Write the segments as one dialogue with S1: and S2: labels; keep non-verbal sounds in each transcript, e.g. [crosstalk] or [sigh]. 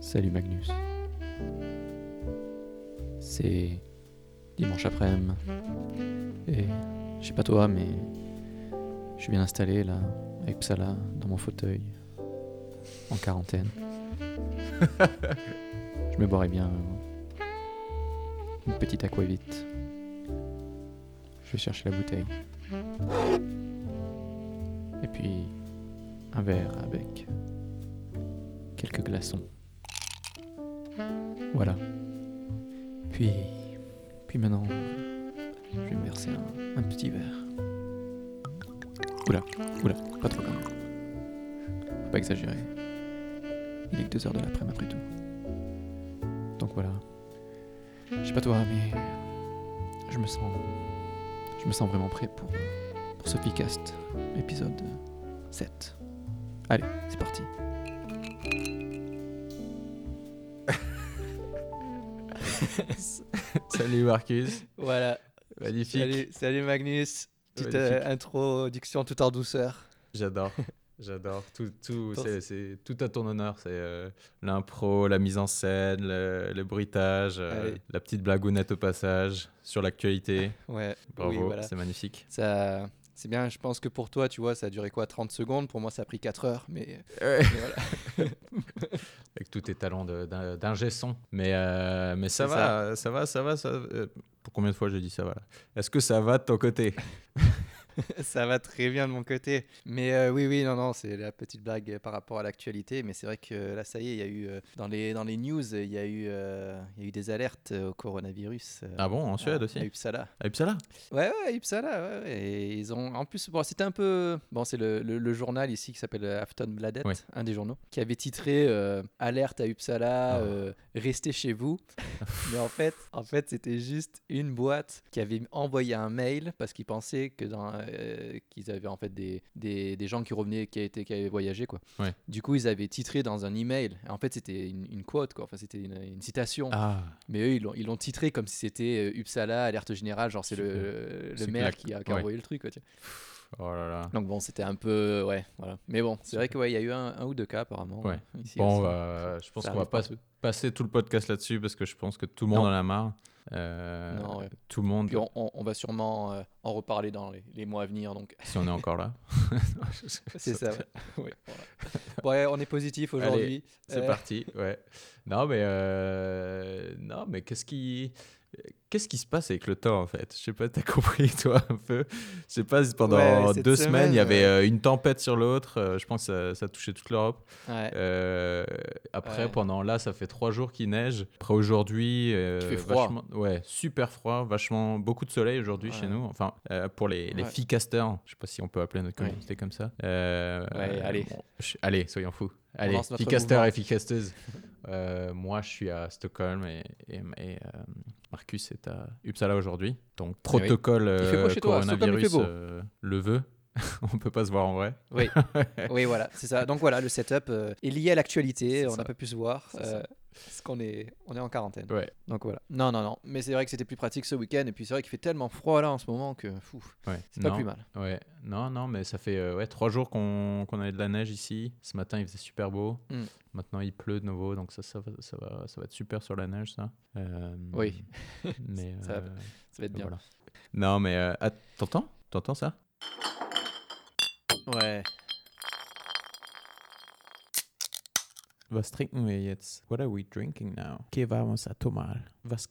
S1: Salut Magnus. C'est dimanche après-midi. Et je sais pas toi, mais je suis bien installé là, avec Psala, dans mon fauteuil, en quarantaine. [laughs] je me boirais bien une petite aquavite. Je vais chercher la bouteille. Et puis un verre avec quelques glaçons. Voilà. Puis, puis maintenant, je vais me verser un, petit verre. Oula, oula, pas trop quand même. Faut pas exagérer. Il est que 2 heures de l'après-midi après tout. Donc voilà. Je sais pas toi, mais je me sens, je me sens vraiment prêt pour, pour ce Picast, épisode 7. Allez, c'est parti. [laughs]
S2: Salut Marcus.
S3: Voilà.
S2: Magnifique.
S3: Salut, salut Magnus. Petite
S2: Magnifique.
S3: euh, introduction tout en douceur.
S2: J'adore. J'adore. Tout, tout, c'est, tout à ton honneur. C'est euh, l'impro, la mise en scène, le, le bruitage, euh, la petite blagounette au passage sur l'actualité.
S3: Ouais.
S2: Bravo,
S3: Oui, voilà.
S2: c'est magnifique.
S3: Ça, c'est bien. Je pense que pour toi, tu vois, ça a duré quoi 30 secondes? Pour moi, ça a pris 4 heures. Mais, [laughs] mais voilà. [laughs]
S2: Avec tous tes talents d'ingé son. Mais, euh, mais ça
S3: C'est
S2: va, ça. va, ça va, ça euh, Pour combien de fois j'ai dit ça va Est-ce que ça va de ton côté? [laughs] [laughs]
S3: ça va très bien de mon côté. Mais euh, oui, oui, non, non, c'est la petite blague par rapport à l'actualité. Mais c'est vrai que là, ça y est, il y a eu euh, dans les dans les news, il y a eu euh, il y a eu des alertes au coronavirus.
S2: Ah bon, en Suède
S3: à-
S2: aussi
S3: À Uppsala.
S2: À Uppsala
S3: Ouais, ouais, Uppsala, ouais, ouais. Et ils ont, en plus, bon, c'était un peu, bon, c'est le, le- le journal ici qui s'appelle Aftonbladet,
S2: Ouais.
S3: un des journaux, qui avait titré Alerte à Uppsala,
S2: Ah.
S3: restez chez vous. [laughs] Mais en fait, en fait, c'était juste une boîte qui avait envoyé un mail parce qu'ils pensaient que dans, euh, qu'ils avaient en fait des, des, des gens qui revenaient, qui, étaient, qui avaient voyagé, quoi.
S2: Ouais.
S3: Du coup, ils avaient titré dans un email. En fait, c'était une, une quote, quoi. Enfin, c'était une, une citation.
S2: Ah,
S3: Mais eux, ils l'ont, ils l'ont titré comme si c'était euh, Uppsala, alerte générale, genre c'est le, le maire qui a, qui a
S2: ouais.
S3: envoyé le truc. Quoi, tu
S2: oh là là.
S3: Donc bon, c'était un peu... Ouais, voilà. Mais bon, c'est vrai qu'il ouais, y a eu un, un ou deux cas apparemment.
S2: Ouais.
S3: Ici,
S2: Bon, bah, je pense qu'on va pas passer tout le podcast là-dessus parce que je pense que tout le monde
S3: Non.
S2: en a marre. Euh,
S3: Non, ouais.
S2: Tout le monde,
S3: Puis on, on- on va sûrement euh, en reparler dans les, les mois à venir. Donc
S2: si on est encore là. [laughs]
S3: c'est ça. Ouais. [laughs] Voilà. On est positif aujourd'hui.
S2: C'est
S3: Euh,
S2: parti, ouais. Non, mais, non, mais qu'est-ce qui. Qu'est-ce qui se passe avec le temps en fait? Je sais pas, t'as [laughs] compris toi un peu? Je sais pas, pendant
S3: Ouais,
S2: deux semaines, il y avait
S3: euh,
S2: une tempête sur l'autre. euh, je pense que ça, ça touchait toute l'Europe.
S3: ouais.
S2: Euh, après,
S3: Ouais.
S2: pendant là, ça fait trois jours qu'il neige. Après aujourd'hui,
S3: Il fait froid.
S2: vachement- ouais, super froid, vachement beaucoup de soleil aujourd'hui chez nous. Enfin, pour les, les
S3: Ouais.
S2: ficasters, je sais pas si on peut appeler notre communauté comme ça.
S3: Ouais, allez.
S2: bon, je- allez, soyons fous. Allez, et ficasteuses. Euh, moi, je suis à Stockholm et, et- et, euh, Marcus est à Uppsala aujourd'hui. Donc, protocole
S3: Eh fait beau
S2: euh,
S3: chez
S2: coronavirus euh, le veut. [laughs] on peut pas se voir en vrai.
S3: Oui, [laughs] oui, voilà, c'est ça. Donc voilà, le setup euh, est lié à l'actualité. On n'a pas pu se voir parce qu'on est, on est en quarantaine.
S2: Ouais.
S3: Donc voilà. Non, non, non. Mais c'est vrai que c'était plus pratique ce week-end. Et puis c'est vrai qu'il fait tellement froid là en ce moment que fou,
S2: Ouais.
S3: c'est pas
S2: Non.
S3: plus mal.
S2: Ouais, non, non, mais ça fait euh, ouais, trois jours qu'on qu'on avait de la neige ici. Ce matin, il faisait super beau.
S3: Mm.
S2: Maintenant, il pleut de nouveau, donc ça, ça, va, ça, va, ça va être super sur la neige, ça. Euh,
S3: Oui. [laughs]
S2: Mais,
S3: Ça va-
S2: euh,
S3: Ça va être bien.
S2: voilà. Non, mais euh, ah, t'entends? T'entends ça?
S3: Ouais.
S2: Was trinken wir jetzt? What are we drinking now? Que vamos a tomar? Was?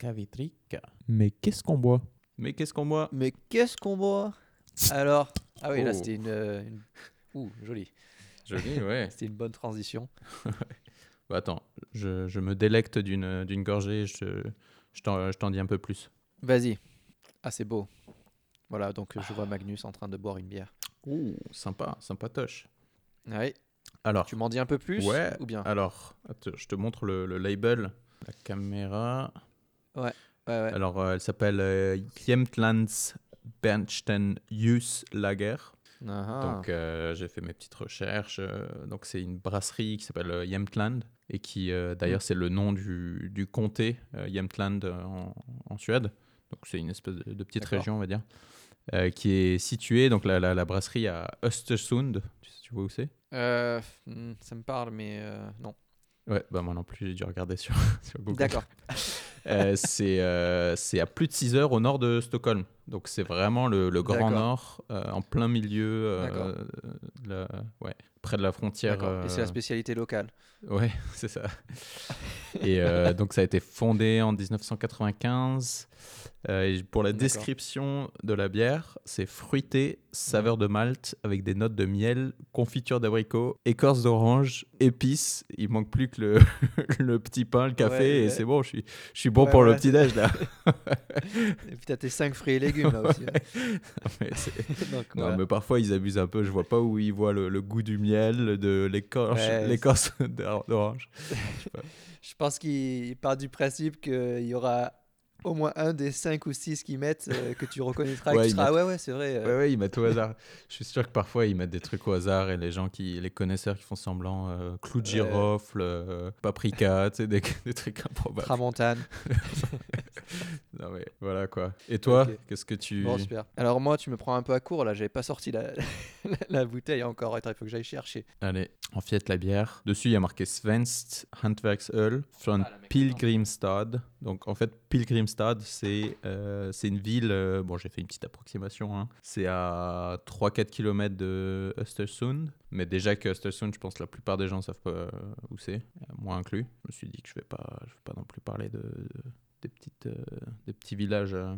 S2: Mais qu'est-ce qu'on boit Mais qu'est-ce qu'on boit
S3: Mais qu'est-ce qu'on boit Alors. Ah oui, là
S2: Oh.
S3: c'était une, une- Ouh, joli.
S2: Joli, ouais. [laughs]
S3: C'était une bonne transition. [laughs]
S2: Bah, attends, je, je me délecte d'une d'une gorgée, je, je t'en je t'en dis un peu plus.
S3: Vas-y. Ah, c'est beau. Voilà, donc je vois Magnus en train de boire une bière.
S2: Ouh, sympa, sympatoche.
S3: Ouais.
S2: Alors,
S3: Tu m'en dis un peu plus
S2: Ouais.
S3: Ou bien
S2: Alors, attends, je te montre le, le label, la caméra.
S3: Ouais, ouais.
S2: Alors, euh, elle s'appelle euh, Jämtlands Bernstein Jus Lager.
S3: Ah,
S2: Donc, euh, j'ai fait mes petites recherches. euh, donc, c'est une brasserie qui s'appelle Jämtland et qui, d'ailleurs, c'est le nom du, du comté Jämtland euh, en, en Suède. Donc, c'est une espèce de, de petite région, on va dire. qui est située, donc la, la, la brasserie à Östersund. Tu, vois où c'est?
S3: Euh, hmm, ça me parle, mais euh, non.
S2: Ouais, bah moi non plus, j'ai dû regarder sur, [laughs] sur Google.
S3: D'accord.
S2: Euh, c'est euh, c'est à plus de 6 heures au nord de Stockholm. Donc c'est vraiment le, le grand nord, euh, en plein milieu, euh, la- ouais, près de la frontière.
S3: Et c'est la
S2: euh,
S3: spécialité locale.
S2: Ouais, [laughs] c'est ça. et [laughs] donc ça a été fondé en 1995. Euh, et pour la description de la bière, c'est fruité, saveur de malt avec des notes de miel, confiture d'abricot, écorce d'orange, épices. Il manque plus que le, [laughs] le petit pain, le café
S3: Ouais,
S2: et
S3: ouais.
S2: c'est bon. Je suis, je suis bon pour le
S3: ouais,
S2: petit déj là.
S3: Et puis t'as tes 5 fruits et légumes là aussi. [laughs]
S2: Mais c'est- [laughs]
S3: Donc,
S2: non,
S3: voilà.
S2: mais parfois ils abusent un peu. Je vois pas où ils voient le, le goût du miel, de l'écorce, [laughs]
S3: Ouais,
S2: d'orange.
S3: Je pense qu'il part du principe qu'il y aura au moins un des 5 ou 6 qu'ils mettent euh, que tu reconnaîtras et
S2: Ouais,
S3: que tu
S2: ils
S3: seras, ah ouais, ouais, c'est vrai. euh,
S2: Ouais, ouais, ils mettent au hasard. Je suis sûr que parfois ils mettent des trucs au hasard et les gens qui, les connaisseurs qui font semblant, euh, clou de
S3: Ouais.
S2: girofle, euh, paprika, tu sais, des, des trucs improbables.
S3: Tramontane. [laughs]
S2: Non, mais voilà quoi. Et toi, qu'est-ce que tu.
S3: Bon, super. Alors moi, tu me prends un peu à court là, j'avais pas sorti la, [laughs] la, la bouteille encore. Attends, il faut que j'aille chercher.
S2: Allez, on fiette la bière. Dessus, il y a marqué Svensk Handwerksöl från
S3: Ah,
S2: Pilgrimstad. Donc, en fait, Pilgrimstad, c'est euh, c'est une ville. euh, bon, j'ai fait une petite approximation. hein. C'est à 3-4 km de Östersund. Mais déjà que Östersund, je pense que la plupart des gens savent pas euh, où c'est, euh, moi inclus. Je me suis dit que je vais pas, je vais pas non plus parler de, de- des, petites, euh, des petits villages euh,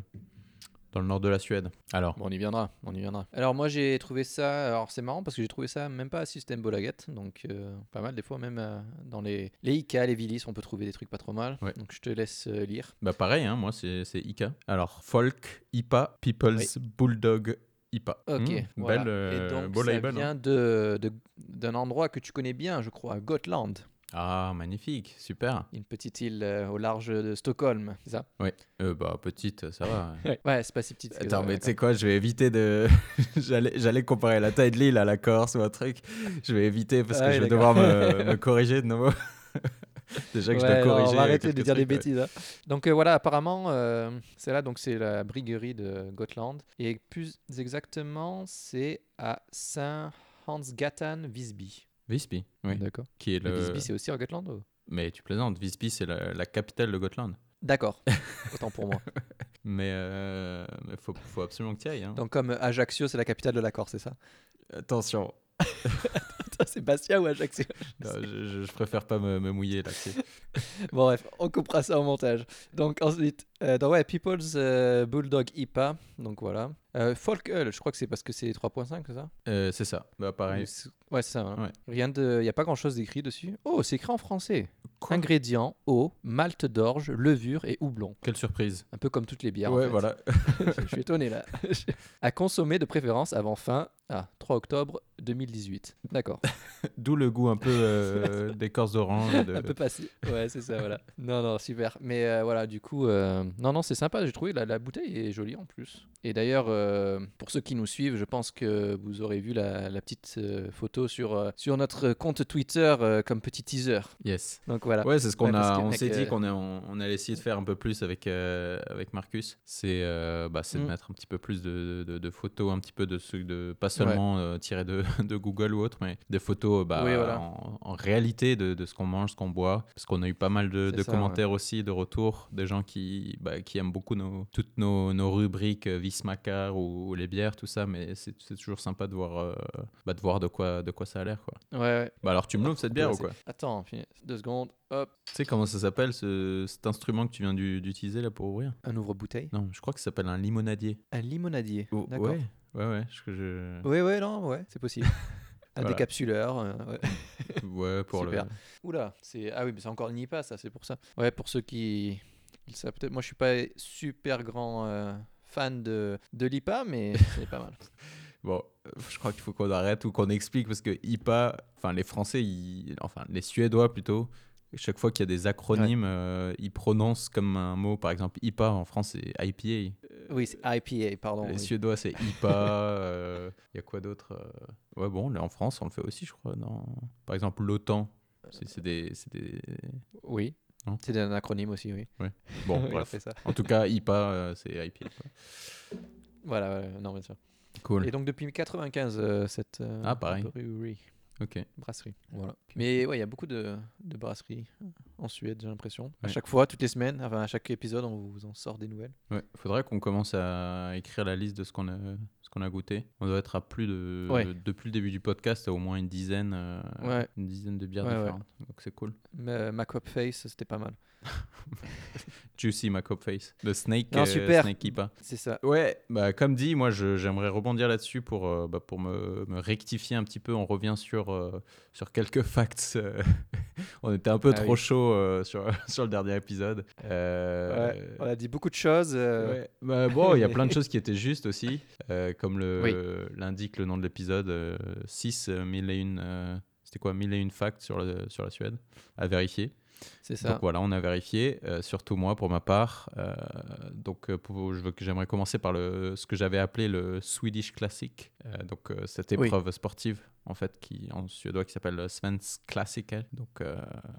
S2: dans le nord de la Suède. Alors,
S3: Bon, on y viendra, on y viendra. Alors moi, j'ai trouvé ça. Alors c'est marrant parce que j'ai trouvé ça même pas à System Bolaget, donc euh, pas mal des fois même euh, dans les les Ika, les Vilis, on peut trouver des trucs pas trop mal.
S2: Ouais.
S3: Donc je te laisse euh, lire.
S2: Bah pareil, hein, moi c'est Ika. Alors folk, IPA, People's Bulldog IPA.
S3: Ok.
S2: Mmh,
S3: voilà.
S2: belle,
S3: Et donc
S2: beau
S3: ça
S2: label. hein.
S3: vient de de- d'un endroit que tu connais bien, je crois, Gotland,
S2: Ah magnifique, super.
S3: une petite île euh, au large de Stockholm, c'est ça?
S2: Euh, bah petite, ça va. [laughs]
S3: Ouais, ouais c'est pas si petite. que ça,
S2: Attends, mais tu sais quoi, je vais éviter de. [laughs] J'allais comparer la taille de l'île à la Corse ou un truc. Je vais éviter parce que
S3: oui,
S2: je vais devoir me, [laughs] me corriger de nouveau. Déjà que je dois corriger.
S3: on va arrêter de dire des
S2: ouais.
S3: bêtises. hein. Donc euh, voilà, apparemment, euh, c'est là, donc c'est la briguerie de Gotland. Et plus exactement, c'est à Saint-Hans-Gatan, Visby.
S2: Visby, oui.
S3: D'accord.
S2: Qui est
S3: Mais
S2: le...
S3: Visby, c'est aussi en Gotland ou-
S2: Mais tu plaisantes, Visby c'est la, la capitale de Gotland.
S3: D'accord. [laughs] Autant pour moi.
S2: Mais il faut, faut absolument que tu ailles. hein.
S3: Donc comme Ajaccio, c'est la capitale de la Corse, c'est ça?
S2: Attention, [laughs]
S3: Bastia ou Ajaccio? [laughs]
S2: Non, je, préfère pas me, me mouiller là-dessus.
S3: Bon bref, on coupera ça au montage. Donc ensuite, euh, donc, ouais, People's euh, Bulldog IPA, donc voilà. Euh, Folk Ale, je crois que c'est parce que c'est 3.5, c'est ça?
S2: Euh, c'est ça, bah pareil.
S3: Ouais, c'est ça. hein.
S2: Ouais.
S3: Rien de, il y a pas grand chose d'écrit dessus. Oh, c'est écrit en français.
S2: Quoi?
S3: Ingrédients eau, malt d'orge, levure et houblon.
S2: Quelle surprise.
S3: Un peu comme toutes les bières. en
S2: ouais,
S3: fait.
S2: voilà. [laughs]
S3: je suis étonné là. [laughs] à consommer de préférence avant fin ah, 3 octobre 2018. D'accord. [laughs]
S2: D'où le goût un peu euh, d'écorce d'orange. de-
S3: Un peu passé. Ouais, c'est ça, voilà. Non, non, super. Mais euh, voilà, du coup, euh, non, non, c'est sympa. J'ai trouvé la, la bouteille est jolie en plus. Et d'ailleurs, euh, pour ceux qui nous suivent, je pense que vous aurez vu la, la petite euh, photo sur, euh, sur notre compte Twitter euh, comme petit teaser.
S2: Yes.
S3: Donc voilà.
S2: Ouais, c'est ce qu'on
S3: Ouais,
S2: a. On s'est dit qu'on on, on allait essayer de faire un peu plus avec euh, avec Marcus. C'est euh, bah, c'est de
S3: Mm.
S2: mettre un petit peu plus de, de, de photos, un petit peu de ce de pas seulement euh, tirées de, [laughs] de Google ou autre, mais des photos bah,
S3: Oui, voilà.
S2: en, en réalité de, de ce qu'on mange, ce qu'on boit. Parce qu'on a eu pas mal de,
S3: C'est
S2: de
S3: ça,
S2: commentaires aussi, de retours, des gens qui bah, qui aiment beaucoup nos toutes nos, nos rubriques euh, Vismacar ou, ou les bières, tout ça. Mais c'est c'est toujours sympa de voir euh, bah, de voir de quoi de quoi ça a l'air quoi.
S3: Ouais, ouais.
S2: Bah alors tu me l'ouvres cette bière ou quoi?
S3: Attends, deux secondes. Hop,
S2: Tu sais comment ça s'appelle ce, cet instrument que tu viens d'u- d'utiliser là pour ouvrir?
S3: Un ouvre-bouteille.
S2: Non, je crois que ça s'appelle un limonadier.
S3: Un limonadier.
S2: Oh,
S3: D'accord.
S2: ouais, ouais, ouais. Je, je-
S3: Oui, ouais, non, ouais, c'est possible. [laughs] un
S2: Voilà.
S3: décapsuleur. euh, ouais.
S2: ouais, pour
S3: Super.
S2: le.
S3: Oula, c'est ah oui, mais c'est encore Nipa, ça, c'est pour ça. Ouais, pour ceux qui peut-être. Moi, je suis pas super grand euh, fan de de l'IPA, mais [laughs] c'est pas mal.
S2: Bon, euh, je crois qu'il faut qu'on arrête ou qu'on explique parce que IPA, enfin les Français, ils- enfin les Suédois plutôt, chaque fois qu'il y a des acronymes, euh, ils prononcent comme un mot, par exemple IPA en France c'est IPA.
S3: Oui, c'est IPA, pardon.
S2: les
S3: oui.
S2: Suédois c'est [laughs] IPA. euh, Il y a quoi d'autre euh Ouais, bon, là, en France on le fait aussi, je crois. Dans... Par exemple, l'OTAN. C'est des, c'est des-
S3: Oui. C'est un acronyme aussi, oui. [laughs]
S2: Bon,
S3: Oui, on
S2: bref.
S3: fait ça.
S2: En tout cas, IPA, euh, c'est IPA. quoi.
S3: Voilà, ouais, non, bien sûr.
S2: Cool.
S3: Et donc depuis 95, euh, cette euh,
S2: Ah, pareil.
S3: brewery,
S2: Ok.
S3: brasserie. Voilà. Mais ouais, il y a beaucoup de, de brasseries en Suède, j'ai l'impression. À
S2: Ouais.
S3: chaque fois, toutes les semaines, enfin à chaque épisode, on vous en sort des nouvelles.
S2: Ouais, faudrait qu'on commence à écrire la liste de ce qu'on a, ce qu'on a goûté. On doit être à plus de,
S3: Ouais.
S2: depuis le début du podcast, à au moins une dizaine, euh,
S3: Ouais.
S2: une dizaine de bières
S3: Ouais,
S2: différentes. Donc c'est cool.
S3: Mais Macop Face, c'était pas mal. [laughs]
S2: Juicy Macop Face. Le Snake,
S3: Non,
S2: euh,
S3: super.
S2: Snake IPA.
S3: C'est ça.
S2: Ouais, bah, comme dit, moi je- j'aimerais rebondir là-dessus pour, euh, bah, pour me, me rectifier un petit peu. On revient sur, euh, sur quelques [laughs] facts. on était un peu
S3: Ah
S2: trop
S3: oui.
S2: chaud euh, sur, [laughs] sur le dernier épisode. Euh,
S3: Ouais, on a dit beaucoup de choses. euh,
S2: Ouais. Bah, bon, il y a plein de choses qui étaient justes aussi, euh, comme le-
S3: Oui.
S2: l'indique le nom de l'épisode 6, 1001. euh, C'était quoi 1001 facts sur, le- sur la Suède à vérifier.
S3: C'est ça.
S2: Donc voilà, on a vérifié, euh, surtout moi pour ma part. Euh, donc euh, pour- je veux que j'aimerais commencer par le, ce que j'avais appelé le Swedish Classic, donc cette
S3: Oui.
S2: épreuve sportive en fait qui en suédois qui s'appelle le Svensk Klassiker. Donc euh,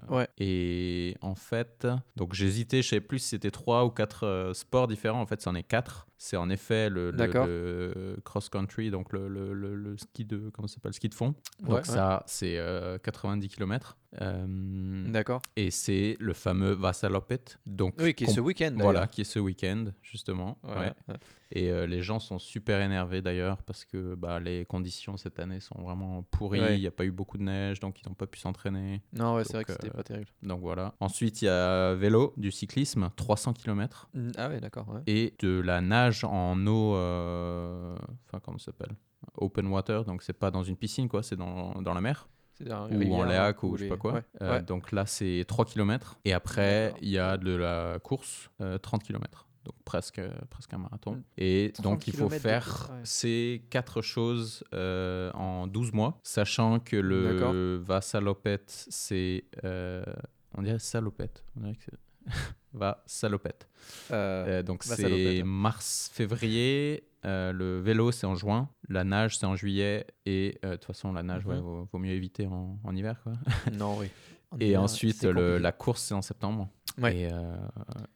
S3: Ouais.
S2: et en fait, donc j'hésitais, je savais plus si c'était trois ou quatre euh, sports différents. En fait, c'en est quatre. C'est en effet le, le-
S3: D'accord.
S2: le cross country, donc le, le- ski de comment s'appelle, ski de fond. Donc
S3: Ouais, ouais.
S2: ça, c'est euh, 90 km.
S3: D'accord.
S2: et c'est le fameux Vasaloppet. Donc,
S3: Oui, qui est ce week-end.
S2: Voilà, qui est ce week-end, justement. Ouais. Et euh, les gens sont super énervés d'ailleurs parce que bah, les conditions cette année sont vraiment pourries.
S3: Ouais.
S2: Il n'y a pas eu beaucoup de neige, donc ils n'ont pas pu s'entraîner.
S3: Non, ouais, c'est vrai que c'était
S2: euh,
S3: pas terrible.
S2: Donc voilà. Ensuite, il y a vélo, du cyclisme, 300 km.
S3: Mm, Ah ouais, d'accord. ouais.
S2: Et de la nage en eau, euh, enfin comment ça s'appelle? Open water, donc c'est pas dans une piscine, quoi, c'est dans, dans la mer ou en lac ou je sais pas quoi.
S3: Ouais,
S2: Euh,
S3: ouais.
S2: Donc là, c'est 3 km. Et après, il y a de la course, euh, 30 km. Donc presque, presque un marathon.
S3: Mm.
S2: Et
S3: 30
S2: donc, il faut faire
S3: ouais.
S2: ces quatre choses euh, en 12 mois, sachant que le Vassalopette, c'est... euh, on dirait salopette. On dirait que c'est... [laughs] Va salopette.
S3: Euh,
S2: Euh, donc
S3: va
S2: c'est
S3: salopette.
S2: mars-février. euh, le vélo, c'est en juin. La nage, c'est en juillet. Et euh, de toute façon, la nage,
S3: Mhm.
S2: ouais, vaut, vaut mieux éviter en, en hiver. Quoi.
S3: non, oui. [laughs] En
S2: Et
S3: hiver,
S2: ensuite, le- la course, c'est en septembre.
S3: Ouais.
S2: Et, euh,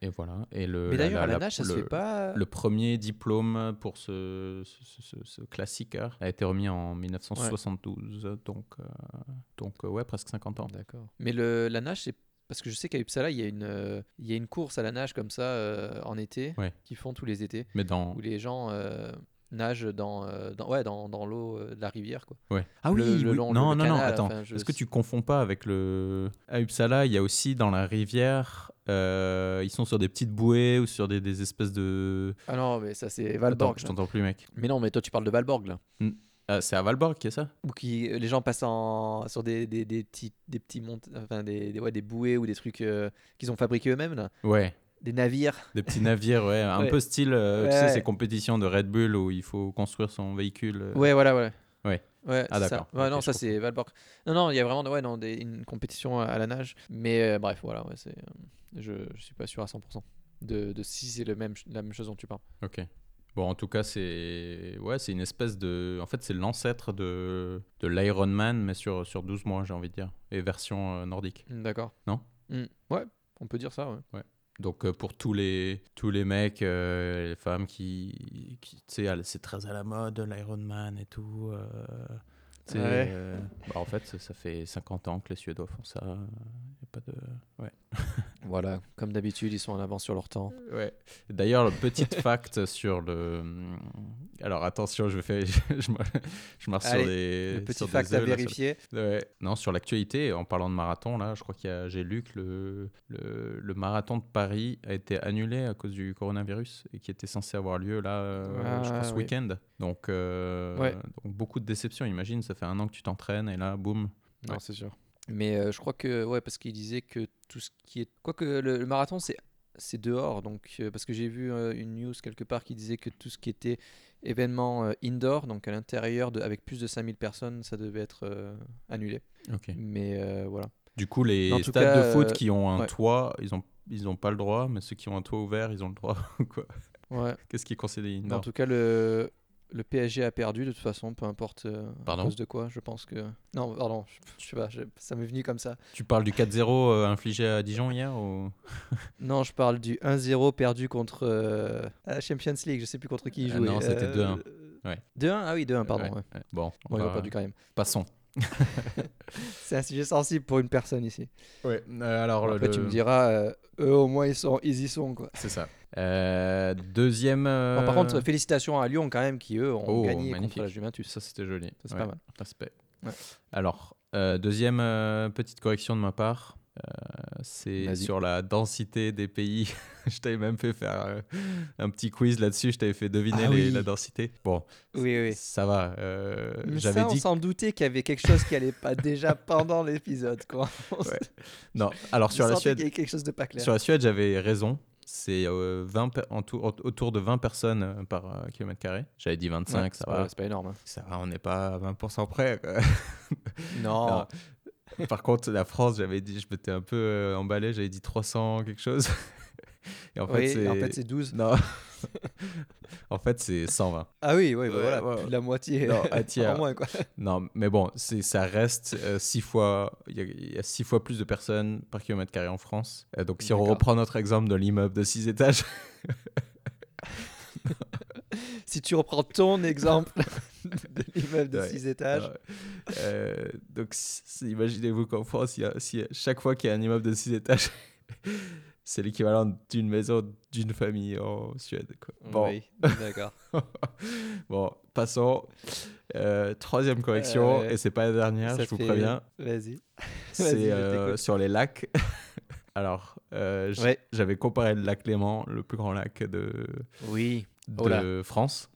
S2: et voilà. Et le,
S3: Mais d'ailleurs, la,
S2: la-
S3: nage, ça se
S2: le-
S3: fait pas.
S2: Le premier diplôme pour ce, ce, ce, classiqueur a été remis en 1972. Donc, euh, donc euh, ouais, presque 50 ans.
S3: D'accord. Mais le, la nage, c'est parce que je sais qu'à Uppsala, il y a une, euh, il y a une course à la nage comme ça euh, en été,
S2: Ouais.
S3: qui font tous les étés,
S2: Mais dans.
S3: où les gens euh, nagent dans, euh, dans, ouais, dans, dans l'eau euh, de la rivière. Quoi.
S2: Ouais. Ah
S3: Le-
S2: oui,
S3: le
S2: oui.
S3: long-
S2: non,
S3: le
S2: non, non, attends.
S3: enfin, je-
S2: Est-ce que tu confonds pas avec le. À Uppsala, il y a aussi dans la rivière, euh, ils sont sur des petites bouées ou sur des, des espèces de.
S3: Ah non, mais ça c'est
S2: Attends,
S3: Valborg.
S2: je
S3: là.
S2: t'entends plus, mec.
S3: Mais non, mais toi tu parles de Valborg là.
S2: Ah, c'est à Valborg qui est ça?
S3: Où qui, les gens passent en, sur des, des, des petits, des petits mont- enfin des, des, ouais, des bouées ou des trucs euh, qu'ils ont fabriqués eux-mêmes là.
S2: Ouais.
S3: Des navires.
S2: Des petits navires, ouais, un
S3: Ouais.
S2: peu style, euh, tu
S3: Ouais,
S2: sais,
S3: ouais.
S2: ces compétitions de Red Bull où il faut construire son véhicule. euh.
S3: Ouais, voilà, ouais.
S2: Ouais.
S3: Ouais,
S2: Ah, d'accord.
S3: Ouais, non, ça c'est Valborg. Non, non, il y a vraiment ouais, non, des, une compétition à, à la nage. Mais euh, bref, voilà, ouais, c'est, euh, je, je suis pas sûr à 100% de, de si c'est le même, la même chose dont tu parles.
S2: Ok. Bon, en tout cas, c'est ouais, c'est une espèce de. En fait, c'est l'ancêtre de, de l'Ironman, mais sur, sur 12 mois, j'ai envie de dire. Et version nordique.
S3: D'accord.
S2: Non?
S3: Hmm. Ouais, on peut dire ça, ouais.
S2: Donc, euh, pour tous les, tous les mecs, euh, les femmes qui. qui tu sais, c'est très à la mode, l'Ironman et tout. euh,
S3: Ouais.
S2: euh, bah, en fait, ça, ça fait 50 ans que les Suédois font ça. Y a pas de. Ouais. [laughs]
S3: Voilà, comme d'habitude, ils sont en avance sur leur temps.
S2: Ouais. D'ailleurs, le petit [laughs] fact sur le. Alors attention, je fais, [laughs] je, je marche sur des.
S3: Le petit
S2: sur des
S3: à
S2: œufs, là, sur-
S3: vérifier.
S2: Ouais. Non, sur l'actualité, en parlant de marathon, là, je crois qu'il y a, j'ai lu que le, le, le marathon de Paris a été annulé à cause du coronavirus et qui était censé avoir lieu là, euh, je crois,
S3: Ah,
S2: ce
S3: oui.
S2: week-end. Donc, euh,
S3: Ouais.
S2: donc beaucoup de déceptions. Imagine, ça fait un an que tu t'entraînes et là, boum.
S3: Non,
S2: Ouais.
S3: c'est sûr. Mais euh, je crois que, ouais, parce qu'il disait que tout ce qui est. Quoique le, le marathon, c'est. C'est dehors, donc euh, parce que j'ai vu euh, une news quelque part qui disait que tout ce qui était événement euh, indoor, donc à l'intérieur de, avec plus de 5000 personnes, ça devait être euh, annulé. Mais euh, voilà.
S2: Du coup, les stades
S3: cas,
S2: de foot
S3: euh,
S2: qui ont un
S3: ouais.
S2: toit, ils ont, ils ont pas le droit, mais ceux qui ont un toit ouvert, ils ont le droit. [laughs] quoi?
S3: Ouais.
S2: Qu'est-ce qui est considéré
S3: Mais En
S2: indoor?
S3: tout cas, le, Le PSG a perdu de toute façon, peu importe euh, à cause de quoi. Je pense que. Non, pardon, je, je sais pas, je- ça m'est venu comme ça.
S2: Tu parles du 4-0 euh, infligé à Dijon hier ou... [laughs]
S3: Non, je parle du 1-0 perdu contre euh, la Champions League. Je sais plus contre qui il
S2: Euh,
S3: jouait.
S2: non, c'était 2-1. Ouais.
S3: 2-1 Ah oui, 2-1, pardon.
S2: Ouais,
S3: ouais.
S2: ouais. Bon, on
S3: Bon, ils ont
S2: va-
S3: perdu quand même.
S2: passons. [laughs]
S3: C'est un sujet sensible pour une personne ici.
S2: Ouais. alors
S3: Après,
S2: le-
S3: tu me diras, euh, eux au moins ils, sont, ils y sont. Quoi.
S2: C'est ça. Euh, deuxième.
S3: Bon, par
S2: euh,
S3: contre, félicitations à Lyon quand même qui eux ont
S2: Oh,
S3: gagné
S2: magnifique.
S3: contre la Juventus.
S2: ça c'était joli.
S3: Ça, c'est
S2: Ouais,
S3: pas mal.
S2: Respect.
S3: Ouais.
S2: Alors, euh, deuxième euh, petite correction de ma part. Euh, c'est sur la densité des pays. [laughs] je t'avais même fait faire euh, un petit quiz là-dessus. Je t'avais fait deviner
S3: Ah
S2: les-
S3: oui.
S2: la densité. Bon,
S3: Oui, oui.
S2: ça va. euh,
S3: Mais
S2: J'avais
S3: ça, on
S2: dit.
S3: s'en doutait qu'il y avait quelque chose qui allait pas déjà pendant l'épisode. Quoi. On
S2: Ouais. [laughs] Non, alors sur la Suède,
S3: y avait quelque chose de pas clair.
S2: Sur la Suède, j'avais raison. C'est euh, 20 per- en tout- au- autour de 20 personnes par kilomètre carré. J'avais dit 25,
S3: Ouais,
S2: ça va.
S3: c'est pas énorme. hein.
S2: Ça va, on n'est pas à 20% près.
S3: Non. [laughs]
S2: Par contre, la France, j'avais dit, je m'étais un peu euh, emballé, j'avais dit 300 quelque chose. Et en fait,
S3: oui,
S2: c'est. [laughs]
S3: en fait, c'est 12.
S2: Non. en fait, c'est 120.
S3: Ah oui, oui, bah
S2: Ouais,
S3: voilà,
S2: ouais.
S3: plus de la moitié.
S2: Non, un [laughs] tiers.
S3: en moins, quoi.
S2: Non, mais bon, c'est, ça reste 6 fois. Il y, y a 6 fois plus de personnes par kilomètre carré en France. Euh, donc, si on reprend notre exemple de l'immeuble de 6 étages, [laughs]
S3: Si tu reprends ton exemple de l'immeuble de
S2: Ouais.
S3: 6 étages,
S2: Euh, donc, imaginez-vous qu'en France, il y a, si chaque fois qu'il y a un immeuble de 6 étages, [laughs] c'est l'équivalent d'une maison d'une famille en Suède. Quoi. Bon,
S3: oui, d'accord. [laughs]
S2: bon passons. Euh, troisième correction,
S3: Euh,
S2: et c'est pas la dernière, je vous
S3: fait-
S2: préviens.
S3: Vas-y. [laughs]
S2: C'est euh, sur les lacs. Alors, euh,
S3: Ouais.
S2: j'avais comparé le lac Léman, le plus grand lac de,
S3: Oui,
S2: de
S3: Oh.
S2: France,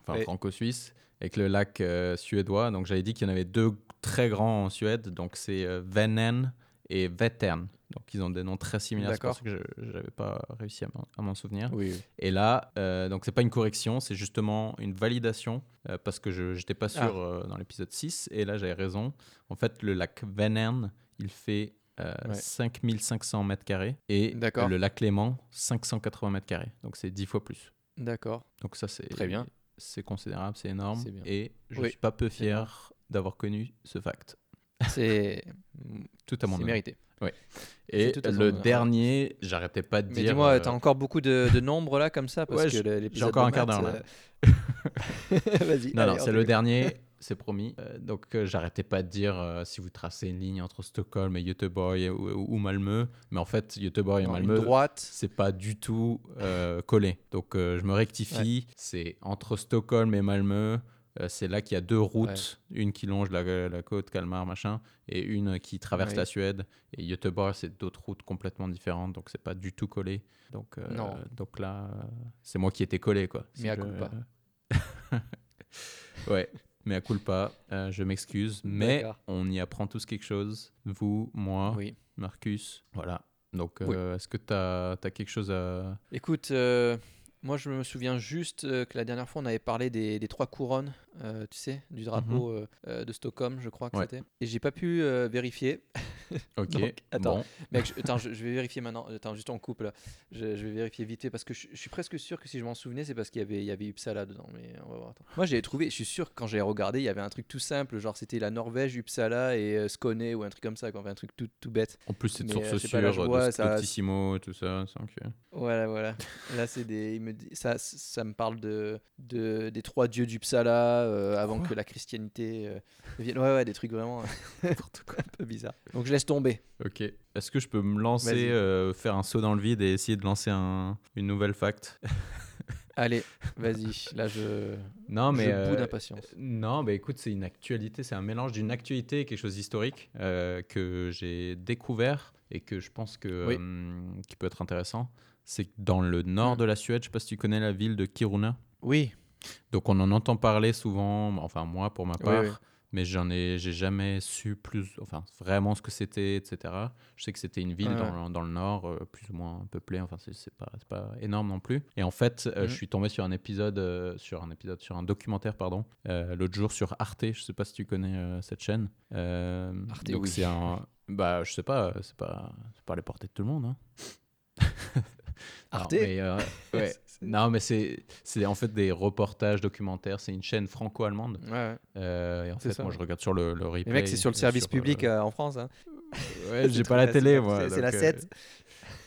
S2: enfin
S3: Ouais.
S2: franco-suisse, avec le lac euh, suédois. Donc j'avais dit qu'il y en avait deux très grands en Suède, donc c'est euh, Vänern et Vättern. Donc ils ont des noms très similaires, c'est pour que je n'avais pas réussi à m'en- souvenir.
S3: Oui, oui.
S2: Et là, euh, donc c'est pas une correction, c'est justement une validation euh, parce que je n'étais pas sûr
S3: Ah.
S2: euh, dans l'épisode 6 et là j'avais raison. En fait, le lac Vänern, il fait euh,
S3: Ouais.
S2: 5500 mètres carrés et le lac Léman 580 mètres carrés. Donc c'est 10 fois plus.
S3: D'accord.
S2: Donc ça c'est
S3: Très bien.
S2: C'est considérable, c'est énorme et je
S3: Oui,
S2: suis pas peu fier d'avoir connu ce fact.
S3: C'est [laughs]
S2: Tout à mon
S3: c'est
S2: honneur.
S3: mérité.
S2: Et
S3: à son
S2: le
S3: honneur.
S2: dernier, j'arrêtais pas de
S3: Mais
S2: dire.
S3: dis-moi,
S2: euh,
S3: t'as encore beaucoup de, de nombres là comme ça parce
S2: Ouais,
S3: que
S2: j'ai- encore un quart d'heure, là.
S3: euh, [laughs] Vas-y.
S2: Non,
S3: allez,
S2: non,
S3: on
S2: c'est le dernier, [laughs] c'est promis. Euh, donc, euh, j'arrêtais pas de dire euh, si vous tracez une ligne entre Stockholm et Göteborg ou, ou Malmö. Mais en fait, Göteborg et
S3: Non,
S2: Malmö,
S3: droite.
S2: c'est pas du tout collé. Donc, je me rectifie. C'est entre Stockholm et Malmö. c'est là qu'il y a deux routes, une qui longe la, la côte Kalmar, machin, et une qui traverse la Suède. Et Göteborg, c'est d'autres routes complètement différentes, donc c'est pas du tout collé. Donc,
S3: Non.
S2: donc là, c'est moi qui étais collé, quoi. Si
S3: Mea
S2: je-
S3: culpa. [laughs]
S2: ouais, mais à culpa, euh, je m'excuse, mais on y apprend tous quelque chose. Vous, moi,
S3: Oui.
S2: Marcus, voilà. Donc,
S3: Oui.
S2: euh, est-ce que tu as, quelque chose à.
S3: Écoute, euh, moi je me souviens juste que la dernière fois on avait parlé des, des trois couronnes, tu sais, du drapeau euh, de Stockholm, je crois que
S2: Ouais.
S3: c'était. Et j'ai pas pu vérifier. [laughs] [laughs]
S2: Ok,
S3: Donc, attends.
S2: bon.
S3: Mec, je, attends, je, je vais vérifier maintenant. Attends, juste en couple. là. Je, je vais vérifier vite fait parce que je, suis presque sûr que si je m'en souvenais, c'est parce qu'il y avait, il y avait Uppsala dedans. Mais on va voir. Attends. Moi, j'avais trouvé, je suis sûr que quand j'ai regardé, il y avait un truc tout simple, genre c'était la Norvège, Uppsala et euh, Skåne ou un truc comme ça, quoi. Enfin, un truc tout, tout bête.
S2: En plus, c'est de source
S3: euh, là,
S2: sûre, de
S3: vois, ça-
S2: Splotissimo, tout ça. que-
S3: Voilà, voilà. Là, c'est des. il me dit- ça, ça me parle de, de des trois dieux d'Uppsala euh, avant
S2: Quoi
S3: que la christianité euh, vienne. Ouais, ouais, des trucs vraiment [laughs] un peu bizarres. Donc je laisse tomber.
S2: Ok. Est-ce que je peux me lancer, euh, faire un saut dans le vide et essayer de lancer un- une nouvelle fact? [laughs]
S3: Allez, vas-y. Là, je.
S2: Non, mais.
S3: je
S2: euh,
S3: bout d'impatience.
S2: Non, bah écoute, c'est une actualité, c'est un mélange d'une actualité et quelque chose d'historique euh, que j'ai découvert et que je pense que
S3: Oui.
S2: euh, qui peut être intéressant. C'est dans le nord
S3: Mm.
S2: de la Suède, je sais pas si tu connais la ville de Kiruna.
S3: Oui.
S2: Donc on en entend parler souvent, enfin moi pour ma part,
S3: oui.
S2: Mais j'en ai, j'ai jamais su plus, enfin vraiment ce que c'était, etc. Je sais que c'était une ville
S3: Ouais,
S2: dans, le- dans le nord, euh, plus ou moins peuplée, enfin c'est pas, pas énorme non plus. Et en fait, euh,
S3: Mhm.
S2: je suis tombé sur un épisode, euh, sur un épisode, sur un documentaire, pardon, l'autre jour sur Arte. Je sais pas si tu connais cette chaîne.
S3: Arte,
S2: donc
S3: oui.
S2: c'est un, bah je sais pas, c'est pas, c'est pas à la portée de tout le monde. hein. [laughs]
S3: Arte [laughs]
S2: Non, mais, euh, ouais. Non, mais c'est en fait des reportages documentaires. C'est une chaîne franco-allemande.
S3: Ouais.
S2: Euh, et en fait,
S3: ça.
S2: moi, je regarde sur le, le replay.
S3: Mais mec, c'est sur le
S2: euh,
S3: service public
S2: euh,
S3: en France. Hein.
S2: Ouais, j'ai [laughs] pas la télé, moi.
S3: C'est- la
S2: donc,
S3: 7.
S2: euh,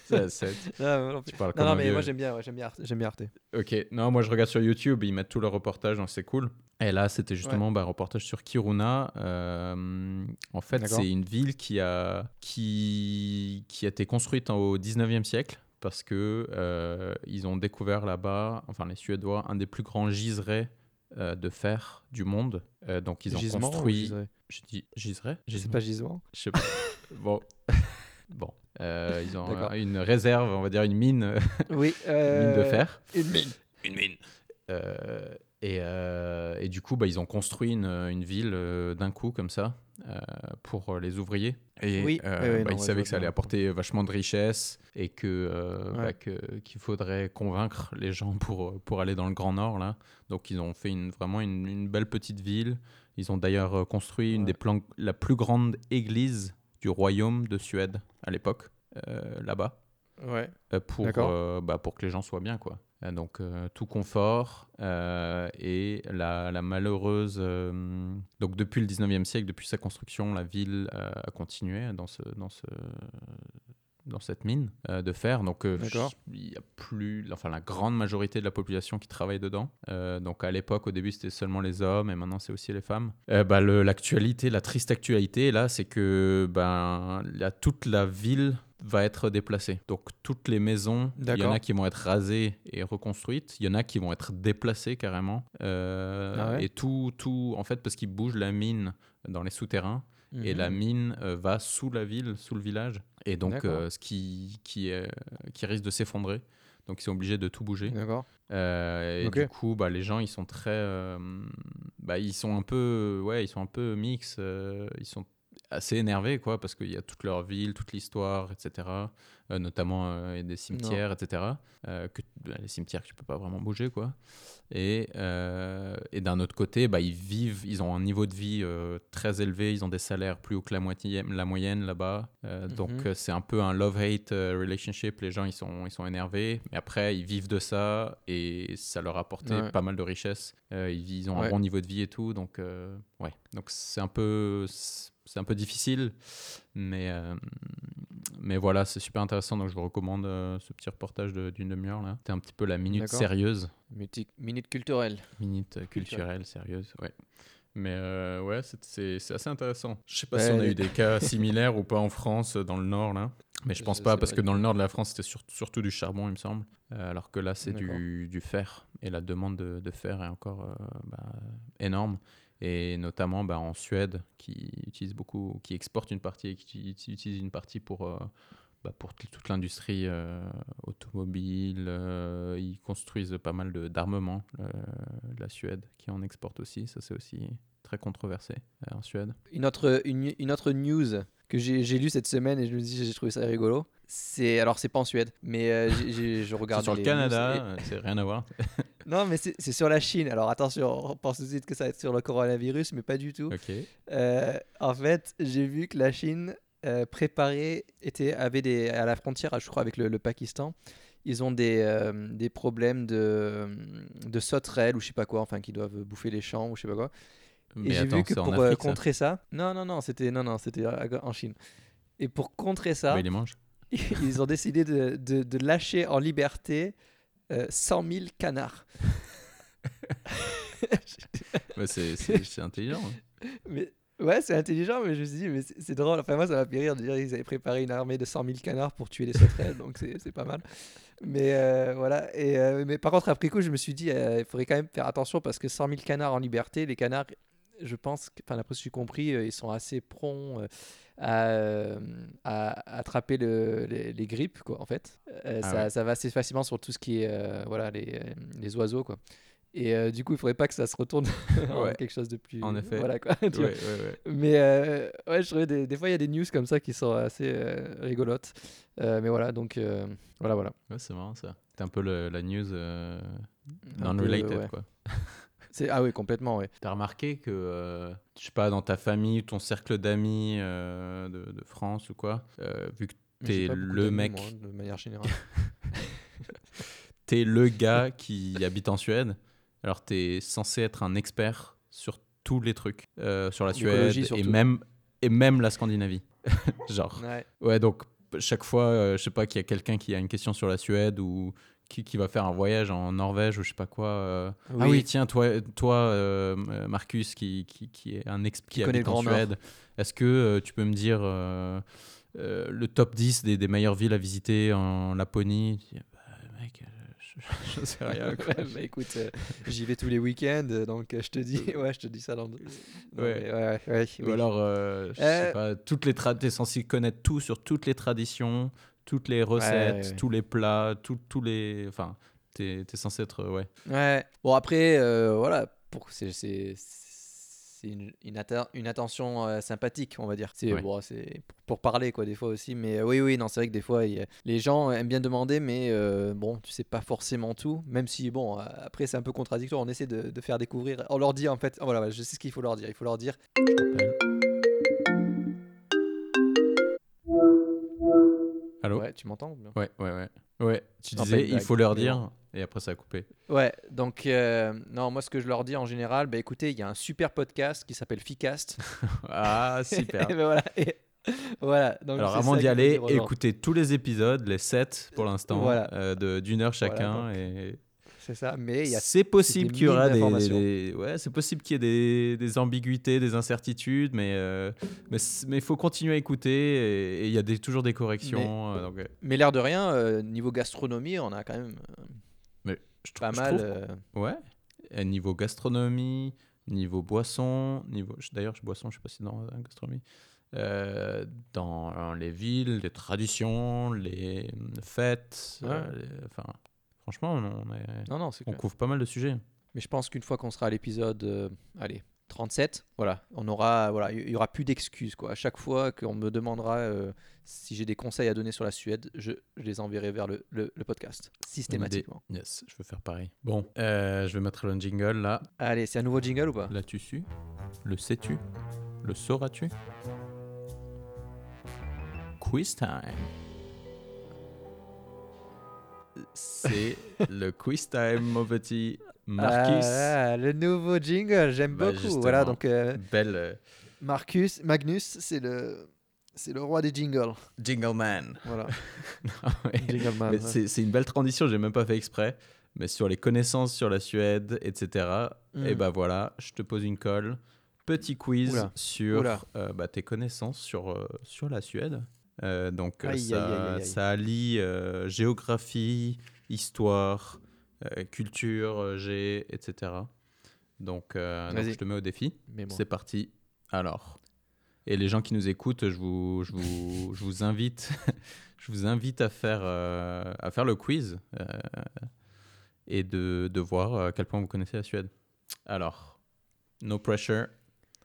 S2: C'est la 7. [laughs]
S3: Non, non,
S2: Tu parles
S3: non, non, mais
S2: vieux.
S3: moi j'aime bien, ouais, j'aime bien, Arte- j'aime bien Arte.
S2: Ok, non, moi je regarde sur YouTube, ils mettent tout leur reportage, donc c'est cool. Et là, c'était justement bah, un reportage sur Kiruna. Euh, en fait, c'est une ville qui a, qui, qui a été construite au 19e siècle parce que euh, ils ont découvert là-bas, enfin les Suédois, un des plus grands giserets euh, de fer du monde. Euh, donc ils ont
S3: Gisement
S2: construit. Je dis giserais
S3: C'est pas gisement
S2: Je sais pas. [laughs] bon. bon. Euh, ils ont euh, une réserve, on va dire une mine, [laughs]
S3: Oui. [laughs]
S2: mine de fer.
S3: Une mine.
S2: Une mine. et, euh, et du coup, bah, ils ont construit une, une ville euh, d'un coup, comme ça, pour les ouvriers. Et
S3: Oui,
S2: euh, bah,
S3: non,
S2: ils savaient que ça allait apporter vachement de richesse et que, euh,
S3: Ouais.
S2: bah, qu'il faudrait convaincre les gens [laughs] pour, pour aller dans le Grand Nord. Là. Donc, ils ont fait une, vraiment une, une belle petite ville. Ils ont d'ailleurs euh, construit une des la plus grande église du royaume de Suède à l'époque, euh, là-bas
S3: Ouais.
S2: euh, pour, euh, bah, pour que les gens soient bien. Quoi. Euh, donc euh, tout confort euh, et la, la malheureuse... euh, donc depuis le 19e siècle, depuis sa construction, la ville a continué dans, ce, dans, ce, dans cette mine de fer. Donc il y a plus... Enfin la grande majorité de la population qui travaille dedans. Donc à l'époque, au début, c'était seulement les hommes et maintenant c'est aussi les femmes. Bah, le- L'actualité, la triste actualité, là, c'est que ben, toute la ville va être déplacée. Donc toutes les maisons, il y en a qui vont être rasées et reconstruites, il y en a qui vont être déplacées carrément. Euh,
S3: Ah ouais
S2: Et tout, tout, en fait, parce qu'ils bougent la mine dans les souterrains, et la
S3: Mhm.
S2: mine euh, va sous la ville, sous le village, et donc euh, ce qui, qui, qui risque de s'effondrer. Donc ils sont obligés de tout bouger.
S3: D'accord.
S2: Euh, et du coup, bah, les gens, ils sont très, euh, bah, ils sont un peu, ouais, ils sont un peu mix. euh, ils sont assez énervés, quoi, parce qu'il y a toute leur ville, toute l'histoire, etc. Euh, notamment euh, il y a des cimetières, etc. euh, que, bah, les cimetières que tu peux pas vraiment bouger, quoi. Et, et d'un autre côté, bah, ils vivent, ils ont un niveau de vie très élevé, ils ont des salaires plus hauts que la, moitié, la moyenne là-bas. Donc
S3: Mhm.
S2: euh, c'est un peu un love-hate relationship. Les gens, ils sont, ils sont énervés, mais après, ils vivent de ça et ça leur a apporté
S3: Ouais.
S2: pas mal de richesse. Ils, ils ont
S3: Ouais.
S2: un bon niveau de vie et tout, donc ouais. Donc c'est un peu, c'est un peu difficile, mais euh, mais voilà, c'est super intéressant. Donc je vous recommande euh, ce petit reportage de- d'une demi-heure là. C'était un petit peu la minute sérieuse.
S3: Minute, minute culturelle.
S2: Minute euh, culturelle, sérieuse, ouais. Mais ouais, c'est- assez intéressant. Je sais pas
S3: Ouais,
S2: si on a eu des cas [laughs] similaires ou pas en France, dans le nord, là. Mais je pense pas, parce que dans le nord de la France, c'était sur- surtout du charbon, il me semble. Alors que là, c'est du, du fer. Et la demande de, de fer est encore bah, énorme. Et notamment bah, en Suède, qui utilise beaucoup, qui exporte une partie et qui uti- utilise une partie pour, euh, bah, pour toute l'industrie euh, automobile. euh, ils construisent pas mal d'armements, la Suède, qui en exporte aussi. Ça, c'est aussi très controversé en Suède.
S3: Une autre, une, une autre news que j'ai lue cette semaine et je me dis j'ai trouvé ça rigolo. C'est alors c'est pas en Suède, mais euh, je [laughs] regarde
S2: sur le Canada, euh, c'est rien à voir. [laughs]
S3: Non, mais c'est sur la Chine. Alors attention, on pense tout de suite que ça va être sur le coronavirus, mais pas du tout.
S2: Ok.
S3: Euh, en fait, j'ai vu que la Chine euh, préparait, était, avait des, à la frontière, je crois, avec le, le Pakistan, ils ont des, euh, des problèmes de, de sauterelles ou je sais pas quoi, enfin, qui doivent bouffer les champs ou je sais pas quoi.
S2: Mais
S3: et j'ai vu que pour euh,
S2: Afrique, ça
S3: contrer ça, non, non, non, c'était non, non, euh, en Chine. Et pour contrer ça,
S2: Bah, il les mange. [laughs]
S3: ils ont décidé de, de, de lâcher en liberté euh, 100 000 canards. [laughs]
S2: Bah, c'est- intelligent. hein.
S3: Mais ouais, c'est intelligent, mais je me suis dit, mais c'est drôle. Enfin, moi, ça m'a fait rire de dire qu'ils avaient préparé une armée de 100 000 canards pour tuer les sauterelles, donc c'est c'est pas mal. Mais euh, voilà. Et, euh, mais par contre, après coup, je me suis dit, euh, il faudrait quand même faire attention parce que 100 000 canards en liberté, les canards, je pense, enfin, d'après ce que j'ai compris, euh, ils sont assez prompts. Euh, à, à attraper le- les, les grippes quoi en fait Euh,
S2: Ah
S3: ça,
S2: ouais.
S3: ça va assez facilement sur tout ce qui est euh, voilà les, les oiseaux quoi et euh, du coup il faudrait pas que ça se retourne [laughs] en
S2: Ouais.
S3: quelque chose de plus
S2: En effet.
S3: voilà quoi [laughs]
S2: Ouais.
S3: Mais ouais, je trouvais des, des fois il y a des news comme ça qui sont assez rigolotes. Mais voilà, donc voilà, voilà.
S2: C'est marrant ça. C'est un peu le- la news non-related, quoi. [laughs]
S3: C'est ah oui, complètement, ouais.
S2: T'as remarqué que, euh, je sais pas, dans ta famille, ton cercle d'amis euh, de, de France ou quoi, euh, vu que T'es le mec.
S3: moi, de manière générale. [laughs]
S2: t'es le gars qui [laughs] habite en Suède. Alors, t'es censé être un expert sur tous les trucs, euh, sur la Suède et même, et même la Scandinavie. [laughs] Genre.
S3: Ouais.
S2: Ouais, donc chaque fois, euh, je sais pas, qu'il y a quelqu'un qui a une question sur la Suède ou qui, qui va faire un voyage en Norvège ou je sais pas quoi. euh, Ah oui, tiens, toi, toi euh, Marcus, qui, qui, qui est un ex qui, habite en. Suède, est-ce que euh, tu peux me dire le top 10 des, des meilleures villes à visiter en Laponie? Bah, Mec, je, je sais [laughs] rien. quoi.
S3: Ouais, bah écoute, j'y vais tous les week-ends, donc je te dis, ouais, je te dis ça dans.
S2: Ouais.
S3: ouais,
S2: Ou alors, je sais pas, toutes les t'es censé connaître tout sur toutes les traditions, toutes les recettes,
S3: ouais.
S2: tous les plats, tout- tous les. Enfin, t'es es censé être. Ouais.
S3: Ouais. Bon après, euh, voilà, pour c'est une, une, atta- une attention euh, sympathique, on va dire. C'est bon, pour, pour parler quoi des fois aussi. Mais euh, oui, oui, non, c'est vrai que des fois, il les gens aiment bien demander, mais euh, bon, tu sais pas forcément tout. Même si bon, euh, après c'est un peu contradictoire. On essaie de, de faire découvrir. On leur dit en fait, oh, voilà, voilà, je sais ce qu'il faut leur dire. Il faut leur dire. Ouais, tu m'entends bien
S2: Ouais, ouais, ouais. Ouais, tu disais, il faut leur dire, et après ça a coupé.
S3: Ouais, donc euh, non, moi ce que je leur dis en général, bah écoutez, il y a un super podcast qui s'appelle Ficast. [laughs]
S2: Ah, [laughs] super.
S3: Et ben voilà. et- [laughs] voilà. Donc
S2: Alors avant d'y aller, écoutez tous les épisodes, les 7 pour l'instant,
S3: Voilà.
S2: euh, d'une heure
S3: Voilà,
S2: chacun.
S3: donc,
S2: et
S3: C'est ça. Mais il y a
S2: c'est possible qu'il y aura des, ouais, c'est possible qu'il y ait des, des ambiguïtés, des incertitudes, mais euh, mais mais il faut continuer à écouter et il y a des, toujours des corrections. euh, donc, euh,
S3: Mais l'air de rien, euh, niveau gastronomie, on a quand même euh,
S2: mais je
S3: pas
S2: je
S3: mal.
S2: trouve
S3: euh,
S2: Ouais. Et niveau gastronomie, niveau boisson, niveau. D'ailleurs, je boisson, je sais pas si dans la gastronomie. Euh, dans euh, les villes, les traditions, les euh, fêtes.
S3: Ouais.
S2: euh, les- Enfin, franchement, on, est-
S3: Non, non, c'est
S2: on
S3: clair.
S2: couvre pas mal de sujets.
S3: Mais je pense qu'une fois qu'on sera à l'épisode, euh, allez, 37, voilà, on aura, voilà, il y aura plus d'excuses quoi. À chaque fois qu'on me demandera euh, si j'ai des conseils à donner sur la Suède, je, je les enverrai vers le, le- le podcast systématiquement.
S2: Yes, je veux faire pareil. Bon, euh, je vais mettre le jingle là.
S3: Allez, c'est un nouveau jingle ou pas?
S2: L'as-tu su? Le sais-tu? Le sauras-tu? Quiz time. C'est le quiz time, mon petit Marcus.
S3: Ah, le nouveau jingle, j'aime
S2: Bah,
S3: beaucoup. Voilà, donc euh,
S2: Belle euh,
S3: Marcus, Magnus, c'est le, c'est le roi des jingles.
S2: jingle man.
S3: Voilà, [laughs]
S2: Ah [laughs] ouais. c'est c'est une belle transition, j'ai même pas fait exprès. Mais sur les connaissances sur la Suède, etc.
S3: Mm.
S2: Et bah voilà, je te pose une colle. Petit quiz
S3: Oula.
S2: sur
S3: Oula.
S2: euh, bah, tes connaissances sur, euh, sur la Suède. Euh, donc euh,
S3: Aïe,
S2: ça,
S3: aïe, aïe, aïe, aïe.
S2: ça allie euh, géographie, histoire, euh, culture, G, etc. Donc, je te mets au défi. C'est parti. Alors, et les gens qui nous écoutent, je vous, je vous, je vous invite, [laughs] je vous invite à faire, à faire le quiz et de, de voir à quel point vous connaissez la Suède. Alors, no pressure,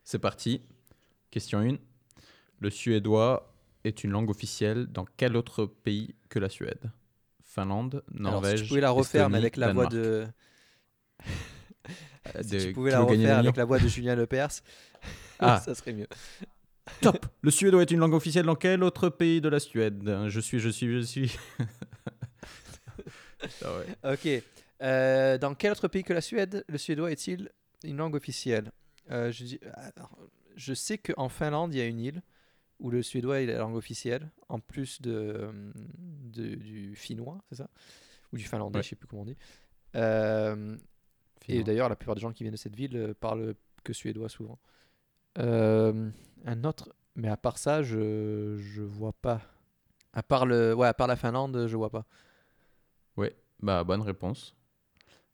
S2: c'est parti. Question 1. Le suédois est une langue officielle dans quel autre pays que la Suède? Finlande,
S3: Alors,
S2: Norvège,
S3: si tu pouvais la refaire, mais [laughs] avec la voix de. Si
S2: de-
S3: tu pouvais la refaire avec la voix de Julien Lepers, [laughs] [laughs]
S2: Ah.
S3: ça serait mieux.
S2: Top Le suédois est une langue officielle dans quel autre pays de la Suède? Je suis, je suis, je suis. Ah ouais.
S3: Ok. Euh, dans quel autre pays que la Suède, le suédois est-il une langue officielle? Euh, je, dis- alors, je sais qu'en Finlande, il y a une île où le suédois est la langue officielle, en plus de, euh, de- du finnois, c'est ça? Ou du finlandais,
S2: Ouais.
S3: je sais plus comment on dit. Euh, et d'ailleurs, la plupart des gens qui viennent de cette ville euh, parlent que suédois souvent. Euh, un autre, mais à part ça, je je vois pas. À part le, ouais, à part la Finlande, je vois pas.
S2: Ouais, bah bonne réponse.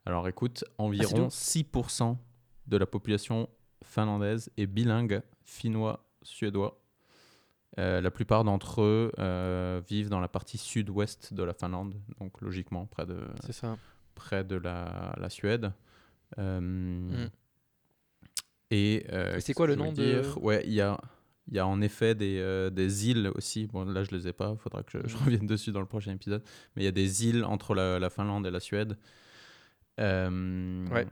S2: Alors écoute, environ
S3: tout?
S2: 6% de la population finlandaise est bilingue finnois-suédois. Euh, la plupart d'entre eux euh, vivent dans la partie sud-ouest de la Finlande, donc logiquement près de,
S3: ça.
S2: près de la, la Suède. Euh,
S3: Mm.
S2: Et,
S3: Et c'est quoi le nom de-
S2: Ouais, il y a, y a en effet des, des îles aussi. Bon, là, je les ai pas. Il faudra que je, je
S3: Mm.
S2: revienne dessus dans le prochain épisode. Mais il y a des îles entre la, la Finlande et la Suède.
S3: Ouais.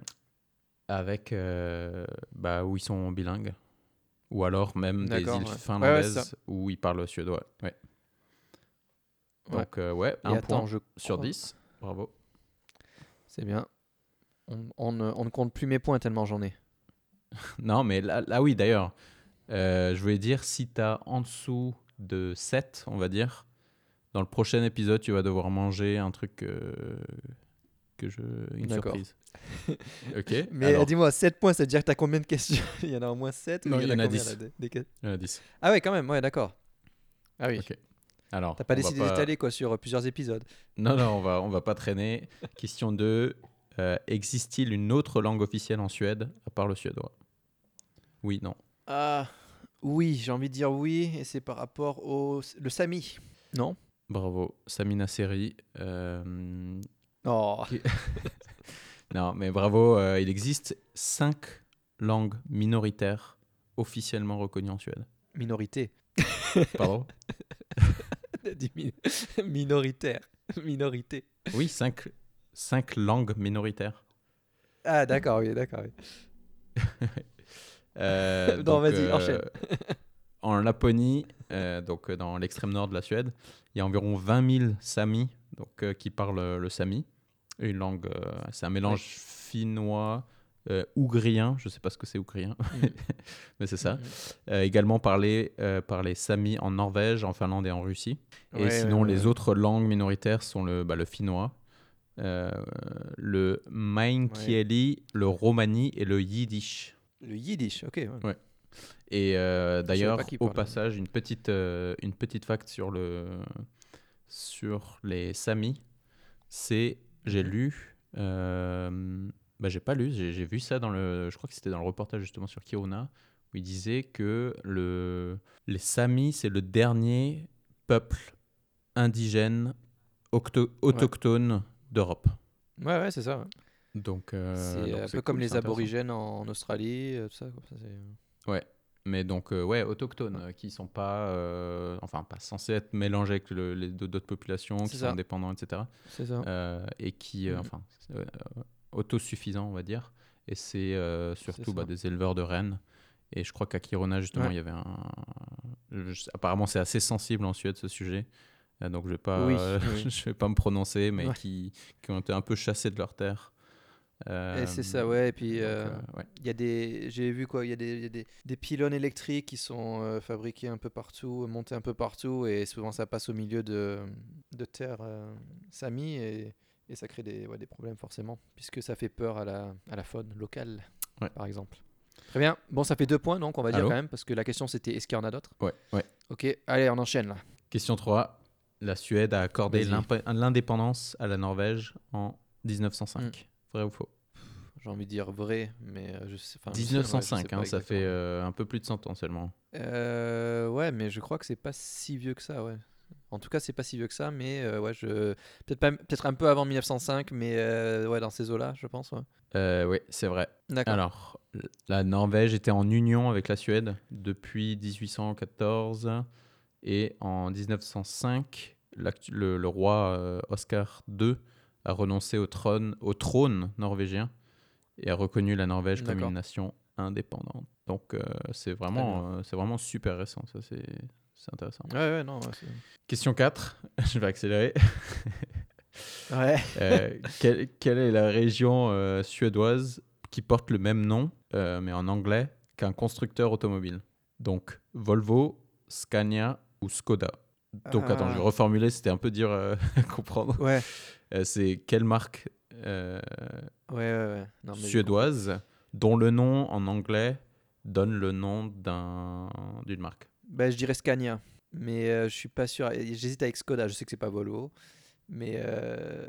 S2: Avec. bah, où ils sont bilingues. Ou alors même des îles
S3: ouais. Ouais, ouais,
S2: finlandaises où ils parlent suédois. Ouais. Donc, euh, ouais,
S3: Et
S2: un
S3: attends,
S2: point
S3: je
S2: sur
S3: crois-
S2: 10. Bravo.
S3: C'est bien. On, on ne- on ne compte plus mes points tellement j'en ai. [laughs]
S2: Non, mais là, là, oui, d'ailleurs. Euh, je voulais dire, si tu as en dessous de 7, on va dire, dans le prochain épisode, tu vas devoir manger un truc euh, que je. Une
S3: D'accord.
S2: surprise. [laughs] ok
S3: Mais
S2: alors,
S3: dis-moi, 7 points, ça veut dire que t'as combien de questions [laughs] Il y en a au moins 7
S2: Non,
S3: ou
S2: il y en a
S3: combien,
S2: 10.
S3: là, des- des que-
S2: il y en a 10.
S3: Ah ouais, quand même, ouais, d'accord. Ah oui.
S2: Ok. Alors,
S3: T'as pas décidé d'étaler quoi sur euh, plusieurs épisodes.
S2: Non, non, on va, on va pas traîner. Question 2. euh, Existe-t-il une autre langue officielle en Suède à part le suédois? Oui, non.
S3: Ah oui, j'ai envie de dire oui, et c'est par rapport au le Sami. Non?
S2: Bravo. Samina Seri. euh,
S3: Oh, [laughs]
S2: Non, mais bravo. euh, il existe cinq langues minoritaires officiellement reconnues en Suède.
S3: minorité.
S2: Pardon [laughs] [laughs]
S3: minoritaire. Minorité.
S2: Oui, cinq, cinq langues minoritaires.
S3: Ah d'accord, oui, d'accord. oui.
S2: Euh,
S3: Non,
S2: donc,
S3: vas-y, enchaîne.
S2: En Laponie, euh, donc euh, dans l'extrême nord de la Suède, il y a environ 20 000 Samis donc, euh, qui parlent euh, le Sami. Une langue, euh, c'est un mélange finnois, euh, ougrien, je ne sais pas ce que c'est ougrien, [laughs] mais c'est ça. Euh, également parlé par les Samis en Norvège, en Finlande et en Russie. Et sinon,
S3: ouais,
S2: les autres langues minoritaires sont le, bah, le finnois, le mainkieli, le romani et le yiddish.
S3: Le yiddish, ok. ouais.
S2: Et d'ailleurs, au passage, une petite, une petite fact sur, le, sur les Samis, c'est, j'ai lu, euh, bah, j'ai pas lu, j'ai vu ça dans le, je crois que c'était dans le reportage justement sur Kiruna, où il disait que le, les Samis, c'est le dernier peuple indigène octo- autochtone d'Europe.
S3: Ouais, ouais, c'est ça. ouais.
S2: Donc, euh,
S3: c'est un peu comme les aborigènes en, en Australie, euh, tout ça. ça, c'est-
S2: Mais donc, euh, ouais, autochtones, euh, qui sont pas, euh, enfin, pas censés être mélangés avec le- les d'autres populations, qui
S3: ça.
S2: sont indépendants, etc.
S3: C'est ça.
S2: euh, et qui, euh,
S3: Mhm.
S2: enfin, autosuffisants, on va dire. Et c'est surtout bah, des éleveurs de rennes. Et je crois qu'à Kiruna, justement,
S3: Ouais.
S2: il y avait un. je- apparemment, c'est assez sensible en Suède, ce sujet. Donc, je vais pas,
S3: Oui, oui. [laughs]
S2: je vais pas me prononcer, mais
S3: Ouais.
S2: qui, qui ont été un peu chassés de leur terre.
S3: Et c'est ça,
S2: Euh,
S3: ouais. Et puis, euh,
S2: euh, ouais.
S3: il y a des. J'ai vu quoi Il y a des, il y a des, des pylônes électriques qui sont euh, fabriqués un peu partout, montés un peu partout, et souvent ça passe au milieu de, de terres euh, Sami, et, et ça crée des, ouais, des problèmes forcément, puisque ça fait peur à la, à la faune locale,
S2: Ouais.
S3: par exemple. Très bien. Bon, ça fait deux points, donc on va dire quand même, parce que la question c'était est-ce qu'il y en a d'autres?
S2: Ouais, ouais.
S3: Ok, allez, on enchaîne là.
S2: Question 3. La Suède a accordé l'indépendance à la Norvège en 1905. Vrai ou faux?
S3: J'ai envie de dire vrai, mais euh, je sais. enfin, je sais- ouais, je sais
S2: 1905,
S3: pas
S2: hein, ça fait euh, un peu plus de 100 ans seulement.
S3: Euh, ouais, mais je crois que c'est pas si vieux que ça, ouais. En tout cas, c'est pas si vieux que ça, mais euh, ouais, je peut-être pas, peut-être un peu avant 1905, mais ouais, dans ces eaux-là, je pense. Ouais.
S2: Oui, c'est vrai.
S3: D'accord.
S2: Alors, la Norvège était en union avec la Suède depuis 1814 et en 1905, l'actu- le, le roi Oscar II a renoncé au trône, au trône norvégien et a reconnu la Norvège comme une nation indépendante. Donc, euh, c'est vraiment, euh, c'est vraiment super récent, ça c'est c'est intéressant.
S3: Ouais, ouais, non. Ouais.
S2: Question 4, [laughs] je vais accélérer. [laughs] Euh, quelle, quelle est la région suédoise qui porte le même nom, mais en anglais, qu'un constructeur automobile? Donc, Volvo, Scania ou Skoda? Donc, attends, je vais
S3: Ah.
S2: reformuler, c'était un peu dur euh, [laughs] à comprendre.
S3: Ouais,
S2: Euh, c'est quelle marque euh,
S3: ouais, ouais. ouais. Non, mais
S2: suédoise dont le nom en anglais donne le nom d'un- d'une marque?
S3: Bah, je dirais Scania, mais euh, je suis pas sûr. J'hésite avec Skoda. Je sais que c'est pas Volvo, mais euh,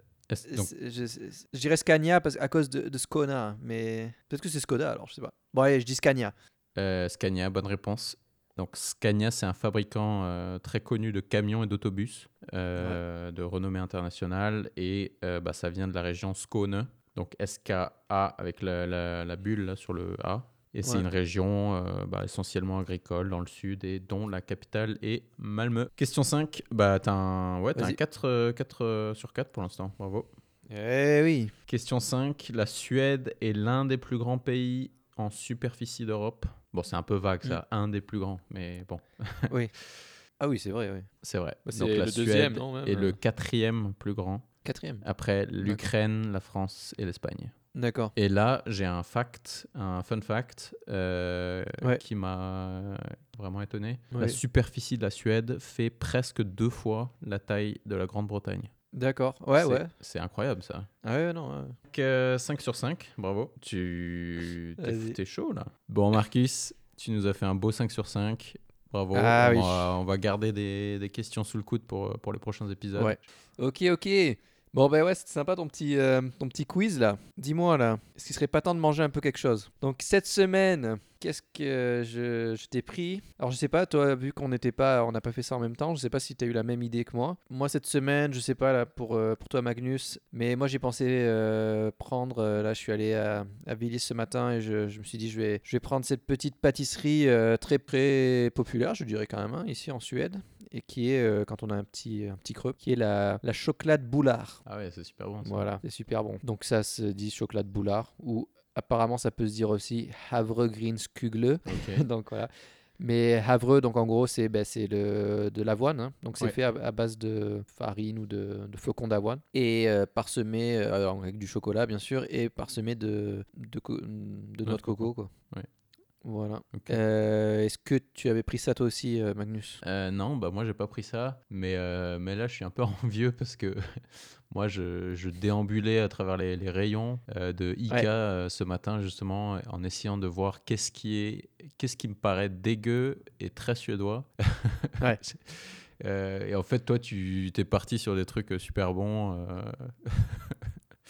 S2: donc,
S3: je, je dirais Scania parce, à cause de, de Skona, mais peut-être que c'est Skoda alors, je sais pas. Bon, allez, je dis Scania.
S2: Euh, Scania, bonne réponse. Donc Scania, c'est un fabricant euh, très connu de camions et d'autobus euh, de renommée internationale et euh, bah, ça vient de la région Skåne, donc SKA avec la, la- la bulle là, sur le A. Et c'est une région bah, essentiellement agricole dans le sud et dont la capitale est Malmö. Question 5, bah, t'as un, ouais, t'as un
S3: Vas-y.
S2: 4, euh, 4, euh, sur 4 pour l'instant, bravo.
S3: Eh oui.
S2: Question 5. La Suède est l'un des plus grands pays en superficie d'Europe. Bon, c'est un peu vague ça, un des plus grands, mais bon, [laughs]
S3: oui. Ah oui, c'est vrai, oui.
S2: c'est vrai.
S3: Bah, c'est
S2: Donc la
S3: le deuxième,
S2: Suède
S3: non, même,
S2: est
S3: euh.
S2: le quatrième plus grand.
S3: Quatrième.
S2: Après l'Ukraine, la France et l'Espagne.
S3: D'accord.
S2: Et là, j'ai un fact, un fun fact euh,
S3: Ouais.
S2: qui m'a vraiment étonné.
S3: Ouais.
S2: La superficie de la Suède fait presque deux fois la taille de la Grande-Bretagne.
S3: D'accord. Ouais, ouais.
S2: C'est incroyable ça.
S3: Ah ouais, non. ouais.
S2: Donc, euh, 5 sur 5, bravo. Tu t'es chaud là. Bon, Marcus, tu nous as fait un beau 5 sur 5. Bravo.
S3: Ah
S2: on,
S3: oui.
S2: va, on va garder des, des questions sous le coude pour, pour les prochains épisodes.
S3: Ouais. Ok, ok. Bon, ben ouais, c'était sympa ton petit, euh, ton petit quiz là. Dis-moi là, est-ce qu'il serait pas temps de manger un peu quelque chose? Donc, cette semaine, qu'est-ce que je, je t'ai pris? Alors, je sais pas, toi, vu qu'on n'était pas, on n'a pas fait ça en même temps, je sais pas si tu as eu la même idée que moi. Moi, cette semaine, je sais pas là pour, euh, pour toi, Magnus, mais moi, j'ai pensé euh, prendre. là, je suis allé à, à Villis ce matin et je, je me suis dit, je vais, je vais prendre cette petite pâtisserie très, très populaire, je dirais quand même, hein, ici en Suède et qui est, euh, quand on a un petit, un petit creux, qui est la, la chocolate boulard.
S2: Ah ouais, c'est super bon. ça.
S3: Voilà, c'est super bon. Donc ça se dit chocolate boulard, ou apparemment ça peut se dire aussi havregrynskugle.
S2: Ok. [laughs]
S3: donc voilà. Mais havre, donc en gros, c'est ben, de l'avoine. hein. Donc c'est
S2: Ouais.
S3: fait à, à base de farine ou de, de flocons d'avoine. Et euh, parsemé, euh, avec du chocolat bien sûr, et parsemé de, de, de noix de coco. Quoi.
S2: Ouais.
S3: Voilà. Euh, Est-ce que tu avais pris ça toi aussi, euh, Magnus?
S2: Euh, non, bah moi j'ai pas pris ça, mais, euh, mais là je suis un peu envieux [laughs] parce que [laughs] moi je, je déambulais à travers les, les rayons de
S3: Ouais.
S2: euh, ce matin justement en essayant de voir qu'est-ce qui est qu'est-ce qui me paraît dégueu et très suédois. [laughs]
S3: Ouais.
S2: Et en fait toi tu t'es parti sur des trucs super bons.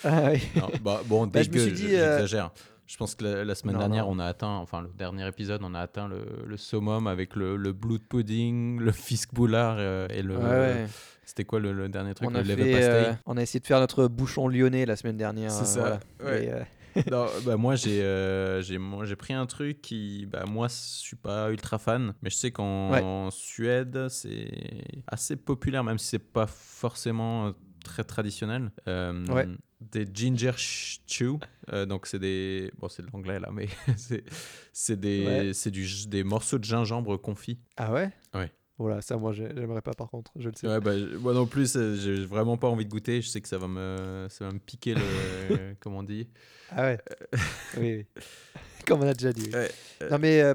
S3: Ah oui.
S2: non, bah, bon,
S3: Bah,
S2: dégueu,
S3: euh,
S2: j'exagère. Je pense que la, la semaine
S3: Non,
S2: dernière,
S3: non.
S2: on a atteint, enfin le dernier épisode, on a atteint le, le summum avec le, le blood pudding, le fisk boulard euh, et le.
S3: Ouais, ouais.
S2: C'était quoi le, le dernier truc
S3: On
S2: Le
S3: a,
S2: leve
S3: fait, euh, on a essayé de faire notre bouchon lyonnais la semaine dernière.
S2: C'est
S3: euh,
S2: ça,
S3: voilà.
S2: ouais.
S3: Et, euh, [laughs]
S2: Non, bah, moi, j'ai euh, j'ai moi, j'ai pris un truc qui. Bah, moi, je suis pas ultra fan, mais je sais qu'en
S3: Ouais.
S2: Suède, c'est assez populaire, même si c'est pas forcément très traditionnel. Euh,
S3: Ouais.
S2: Des ginger chew. Euh, donc, c'est des. Bon, c'est de l'anglais là, mais [laughs] c'est des,
S3: Ouais.
S2: c'est du, des morceaux de gingembre confits.
S3: Ah ouais?
S2: Ouais.
S3: Voilà, ça moi j'ai- j'aimerais pas par contre, je le sais.
S2: Ouais, bah, moi non plus, euh, j'ai vraiment pas envie de goûter. Je sais que ça va me, ça va me piquer le. [laughs] comment on dit?
S3: Ah ouais? Oui, oui. [laughs] Comme on a déjà dit. oui.
S2: Ouais, euh,
S3: Non mais, euh,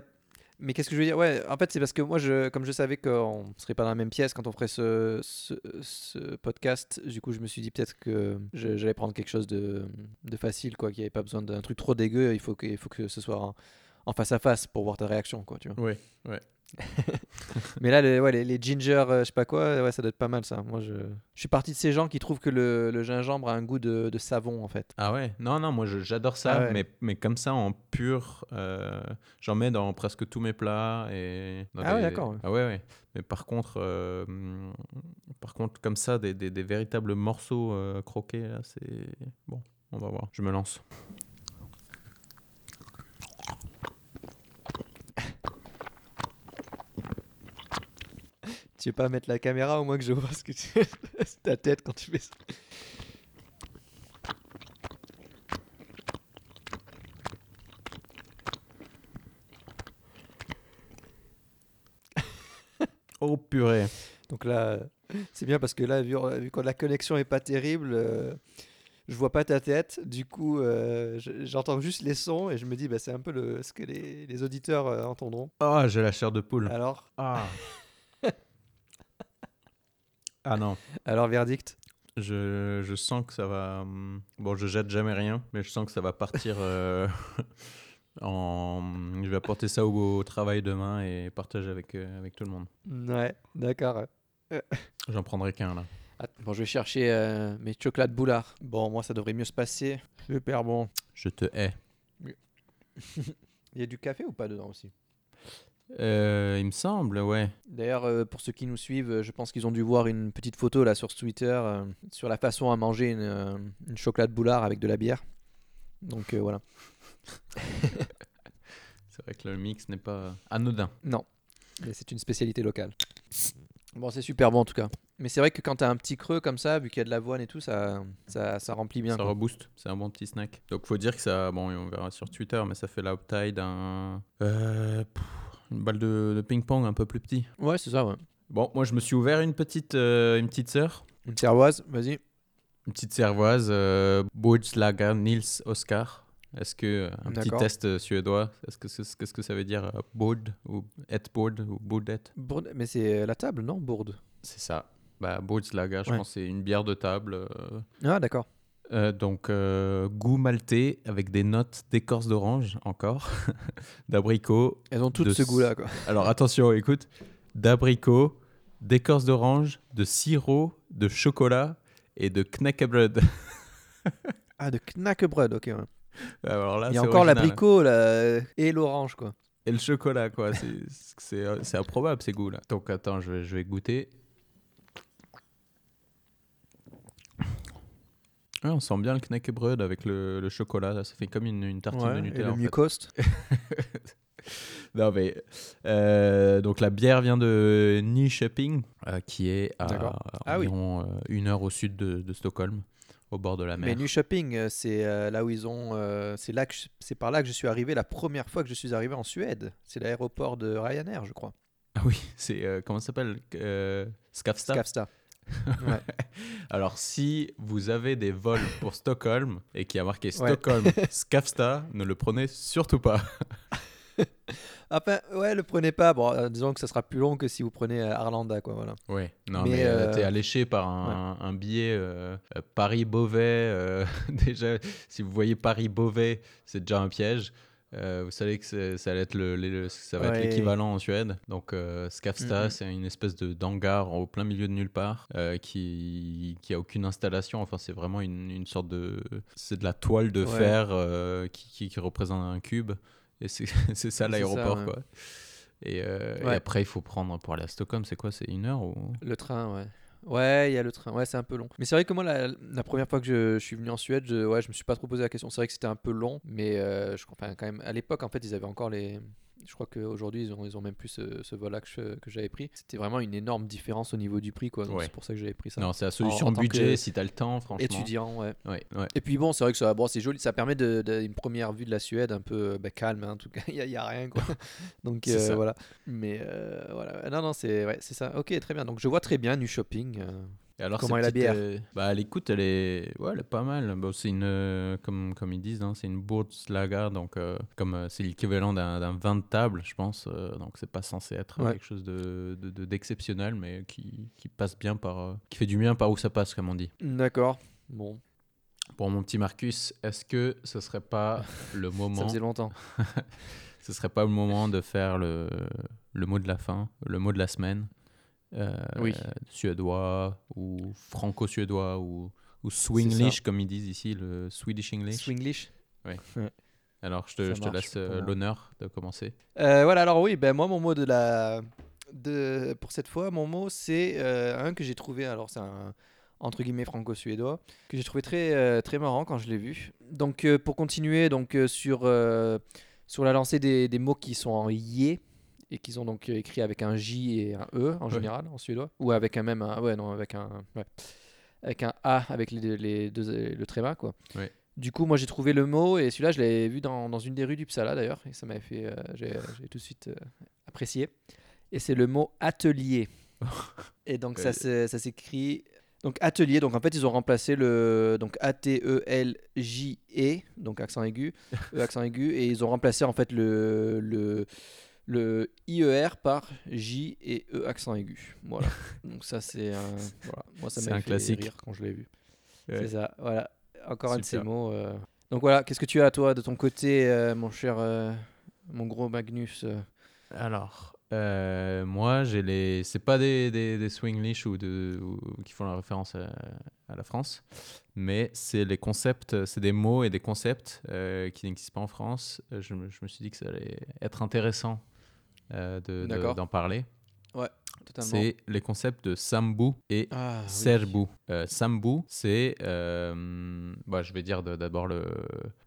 S3: mais qu'est-ce que je veux dire? Ouais, en fait c'est parce que moi, je, comme je savais qu'on serait pas dans la même pièce quand on ferait ce, ce, podcast, du coup je me suis dit peut-être que j'allais prendre quelque chose de, de facile, quoi, qui avait pas besoin d'un truc trop dégueu, il faut que, faut que ce soit en, en face à face pour voir ta réaction, quoi, tu vois.
S2: Ouais, ouais. [laughs]
S3: Mais là, les, ouais, les, les ginger, euh, je sais pas quoi, ouais, ça doit être pas mal ça. Moi, je, je suis parti de ces gens qui trouvent que le, le gingembre a un goût de, de savon en fait.
S2: Ah ouais? Non, non, moi j'adore ça,
S3: Ah ouais.
S2: mais, mais comme ça en pur, euh, j'en mets dans presque tous mes plats. Et
S3: Ah ouais, d'accord.
S2: Ah ouais, ouais. Mais par contre, euh, par contre comme ça, des, des, des véritables morceaux croqués, c'est... Bon, on va voir. Je me lance.
S3: Tu veux pas mettre la caméra au moins que je vois ce que tu... [laughs] ta tête quand tu fais ça [laughs]
S2: Oh purée
S3: Donc là, c'est bien parce que là, vu, vu que la connexion est pas terrible, euh, je vois pas ta tête. Du coup, euh, je- j'entends juste les sons et je me dis, bah, c'est un peu le, ce que les, les auditeurs euh, entendront.
S2: Ah, j'ai la chair de poule.
S3: Alors,
S2: Ah [laughs] [laughs] Ah non,
S3: alors verdict?
S2: Je, je sens que ça va... hum, Bon, je jette jamais rien, mais je sens que ça va partir euh, [laughs] en... Je vais apporter ça au, au travail demain et partager avec, euh, avec tout le monde.
S3: Ouais, d'accord.
S2: J'en prendrai qu'un là.
S3: Bon, je vais chercher euh, mes chocolats boulards. Bon, moi, ça devrait mieux se passer. Super bon.
S2: Je te hais. [laughs]
S3: Il y a du café ou pas dedans aussi?
S2: Euh, il me semble, ouais.
S3: D'ailleurs, euh, pour ceux qui nous suivent, euh, je pense qu'ils ont dû voir une petite photo là sur Twitter euh, sur la façon à manger une, une chocolat boulard avec de la bière. Donc voilà. [laughs]
S2: C'est vrai que le mix n'est pas anodin.
S3: Non, mais c'est une spécialité locale. Bon, c'est super bon en tout cas. Mais c'est vrai que quand t'as un petit creux comme ça, vu qu'il y a de l'avoine et tout, ça, ça, ça remplit bien.
S2: ça
S3: quoi.
S2: rebooste, c'est un bon petit snack. Donc faut dire que ça, bon, on verra sur Twitter, mais ça fait la taille d'un, euh, pff, une balle de, de ping-pong un peu plus petit.
S3: Ouais, c'est ça, ouais.
S2: Bon, moi je me suis ouvert une petite, euh, une petite sœur.
S3: Une cervoise, vas-y.
S2: Une petite cervoise, euh, Nils Oscar. Est-ce que euh, un petit
S3: D'accord.
S2: test euh, suédois, est-ce que c'est- qu'est-ce que ça veut dire euh, Bod ou et Bod ou Bodet
S3: Bourde- Mais c'est euh, la table, non? Bourde.
S2: C'est ça. Bah Lager, je
S3: Ouais.
S2: pense que c'est une bière de table. euh,
S3: Ah, d'accord.
S2: Euh, donc, euh, goût maltais avec des notes d'écorce d'orange, encore, [laughs] d'abricot.
S3: Elles ont toutes
S2: De
S3: ce goût-là, quoi.
S2: Alors, attention, écoute, d'abricot, d'écorce d'orange, de sirop, de chocolat et de knäckebröd. [laughs]
S3: Ah, de knackebröd, ok. ouais.
S2: Alors là,
S3: Il y a encore l'abricot là, et l'orange, quoi.
S2: Et le chocolat, quoi. C'est- improbable, ces goûts-là. Donc, attends, je vais, je vais goûter. Ouais, on sent bien le knäckebröd avec le, le chocolat. là. Ça fait comme une, une tartine de
S3: Ouais, et
S2: Nutella.
S3: le
S2: en fait.
S3: mucost. [laughs]
S2: Non, mais euh, donc la bière vient de Nyköping, euh, qui est à.
S3: Ah
S2: environ euh, une heure au sud de, de Stockholm, au bord de la mer.
S3: Mais euh, c'est euh, là où ils ont. euh, c'est là que je- c'est par là que je suis arrivé la première fois que je suis arrivé en Suède. C'est l'aéroport de Ryanair, je crois.
S2: Ah oui, c'est euh, comment ça s'appelle Skavsta.
S3: Skavsta. [laughs] ouais.
S2: Alors si vous avez des vols pour [laughs] Stockholm et qui a marqué. Stockholm [laughs] Skavsta, ne le prenez surtout pas.
S3: Enfin, ouais, le prenez pas. Bon, euh, disons que ça sera plus long que si vous prenez euh, Arlanda, quoi. Voilà.
S2: Ouais, non
S3: Mais,
S2: mais, euh,
S3: euh,
S2: t'es alléché par un, un billet Paris-Beauvais. [laughs] déjà, si vous voyez Paris-Beauvais, c'est déjà un piège. Euh, vous savez que ça, va être le- le- ça va être
S3: Ouais.
S2: l'équivalent en Suède. Donc, euh, Skavsta,
S3: Mhm.
S2: c'est une espèce de d'hangar au plein milieu de nulle part euh, qui, qui a aucune installation. Enfin, c'est vraiment une, une sorte de. C'est de la toile de
S3: Ouais.
S2: fer euh, qui, qui, qui représente un cube. Et c'est [laughs] ça l'aéroport,
S3: ouais.
S2: quoi. Et, et après, il faut prendre pour aller à Stockholm, c'est quoi? C'est une heure ou...
S3: Le train, ouais. Ouais, il y a le train. Ouais, c'est un peu long. Mais c'est vrai que moi, la, première fois que je, suis venu en Suède, je, ouais, je me suis pas trop posé la question. C'est vrai que c'était un peu long, mais euh, je, enfin, quand même, à l'époque, en fait, ils avaient encore les. Je crois qu'aujourd'hui, ils ont, ils ont même plus ce, ce vol-là que, j'avais pris. C'était vraiment une énorme différence au niveau du prix, quoi. Donc
S2: Ouais.
S3: c'est pour ça que j'avais pris ça.
S2: Non, c'est la solution
S3: en
S2: budget
S3: que
S2: si t'as le temps, franchement.
S3: Étudiant, ouais.
S2: Ouais, ouais.
S3: Et puis bon, c'est vrai que ça, bon, c'est joli, ça permet de, de- une première vue de la Suède un peu bah, calme, hein, en tout cas, [laughs] il n'y a, rien quoi. [laughs] Donc euh, voilà. Mais euh, voilà, non, non, c'est ouais, c'est ça. Ok, très bien. Donc je vois très bien nu shopping.
S2: Et alors,
S3: Comment est la bière
S2: euh, Bah, elle écoute, elle est, ouais, elle est pas mal. Bon, c'est une, euh, comme, comme ils disent, hein, c'est une Lager, donc euh, comme c'est l'équivalent d'un vin de table, je pense. donc c'est pas censé être
S3: Ouais.
S2: quelque chose de de- de- d'exceptionnel, mais qui, qui passe bien par, qui fait du bien par où ça passe, comme on dit.
S3: D'accord. Bon,
S2: Pour mon petit Marcus, est-ce que ce serait pas [laughs] le
S3: ça
S2: moment,
S3: faisait longtemps. [laughs]
S2: ce serait pas le moment de faire le, le mot de la fin, le mot de la semaine,
S3: Oui.
S2: suédois ou franco-suédois ou, ou swinglish comme ils disent ici, le Swedish English.
S3: Swinglish. [laughs]
S2: Alors je te, je te laisse euh, l'honneur de commencer.
S3: Euh, voilà, alors oui, ben moi mon mot de la de pour cette fois, mon mot c'est euh, un que j'ai trouvé alors c'est un entre guillemets franco-suédois que j'ai trouvé très euh, très marrant quand je l'ai vu. Donc euh, pour continuer donc euh, sur euh, sur la lancée des, des mots qui sont en yé et qui sont donc euh, écrits avec un J et un E en
S2: Ouais.
S3: général en suédois ou avec un même un, ouais non avec un ouais, avec un A avec les, les deux le tréma quoi.
S2: Ouais.
S3: Du coup, moi j'ai trouvé le mot et celui-là je l'avais vu dans, dans une des rues du Psala d'ailleurs et ça m'avait fait, euh, j'ai tout de suite euh, apprécié. Et c'est le mot atelier. [laughs] et donc ça s'écrit donc atelier. Donc en fait ils ont remplacé le donc A T E L J E donc accent aigu, [laughs] E accent aigu et ils ont remplacé en fait le le le IER par J et E accent aigu. Voilà. [laughs] donc ça c'est un voilà. Moi ça m'a fait
S2: classique.
S3: rire quand je l'ai vu.
S2: Ouais.
S3: C'est ça, voilà. Encore un de ces mots. euh. Donc voilà, qu'est-ce que tu as toi de ton côté, euh, mon cher, euh, mon gros Magnus
S2: Alors, moi, j'ai les. C'est pas des, des, des Swinglish ou, de, ou- qui font la référence à, à la France, mais c'est les concepts, c'est des mots et des concepts qui n'existent pas en France. Je je me suis dit que ça allait être intéressant d'en parler.
S3: Totalement.
S2: C'est les concepts de Sambu et
S3: Ah, oui.
S2: Serbu. Euh, Sambu, c'est. euh, bah, je vais dire d'abord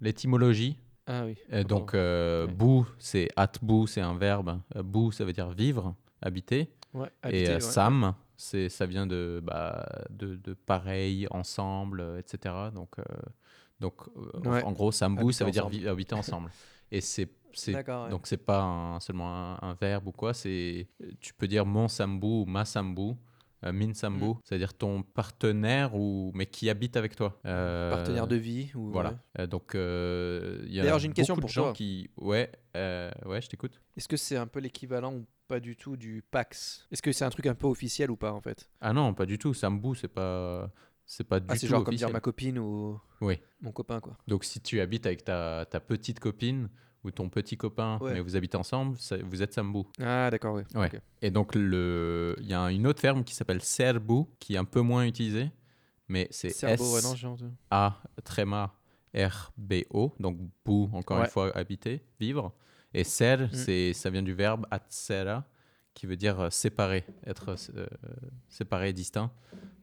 S2: l'étymologie.
S3: Ah oui.
S2: Euh, donc, euh,
S3: Ouais.
S2: bu, c'est atbu, c'est un verbe. Euh, bu, ça veut dire vivre, habiter.
S3: Ouais,
S2: et
S3: habiter,
S2: euh,
S3: ouais.
S2: sam, c'est, ça vient de, bah, de, de pareil, ensemble, euh, etc. Donc, euh, donc euh, en-
S3: Ouais.
S2: en gros, sambu,
S3: Habiter
S2: ça veut dire
S3: ensemble.
S2: vi- habiter ensemble. [laughs] Et c'est,
S3: ouais.
S2: donc c'est pas un- seulement un, un verbe ou quoi. C'est, tu peux dire mon sambu ou ma sambu. Euh, Min Sambu, c'est-à-dire ton partenaire ou mais qui habite avec toi. Euh,
S3: Partenaire de vie ou
S2: Voilà. Euh, donc il y a
S3: D'ailleurs, j'ai une question pour
S2: gens
S3: toi.
S2: qui ouais ouais je t'écoute.
S3: Est-ce que c'est un peu l'équivalent ou pas du tout du PAX? Est-ce que c'est un truc un peu officiel ou pas en fait?
S2: Ah non pas du tout. Sambu c'est pas c'est pas du
S3: Ah, c'est genre comme dire ma copine ou
S2: Oui.
S3: mon copain quoi.
S2: Donc si tu habites avec ta, ta petite copine ou ton petit copain,
S3: Ouais.
S2: mais vous habitez ensemble, vous êtes Sambu.
S3: Ah d'accord, oui.
S2: Ouais. Et donc le, il y a une autre ferme qui s'appelle Serbu, qui est un peu moins utilisée, mais c'est
S3: ouais,
S2: S
S3: non, j'ai entendu.
S2: A tréma R B O, donc bou encore
S3: Ouais.
S2: une fois habiter, vivre. Et ser,
S3: Mm.
S2: c'est ça vient du verbe atsera, qui veut dire euh, séparer, être euh, séparé, distinct.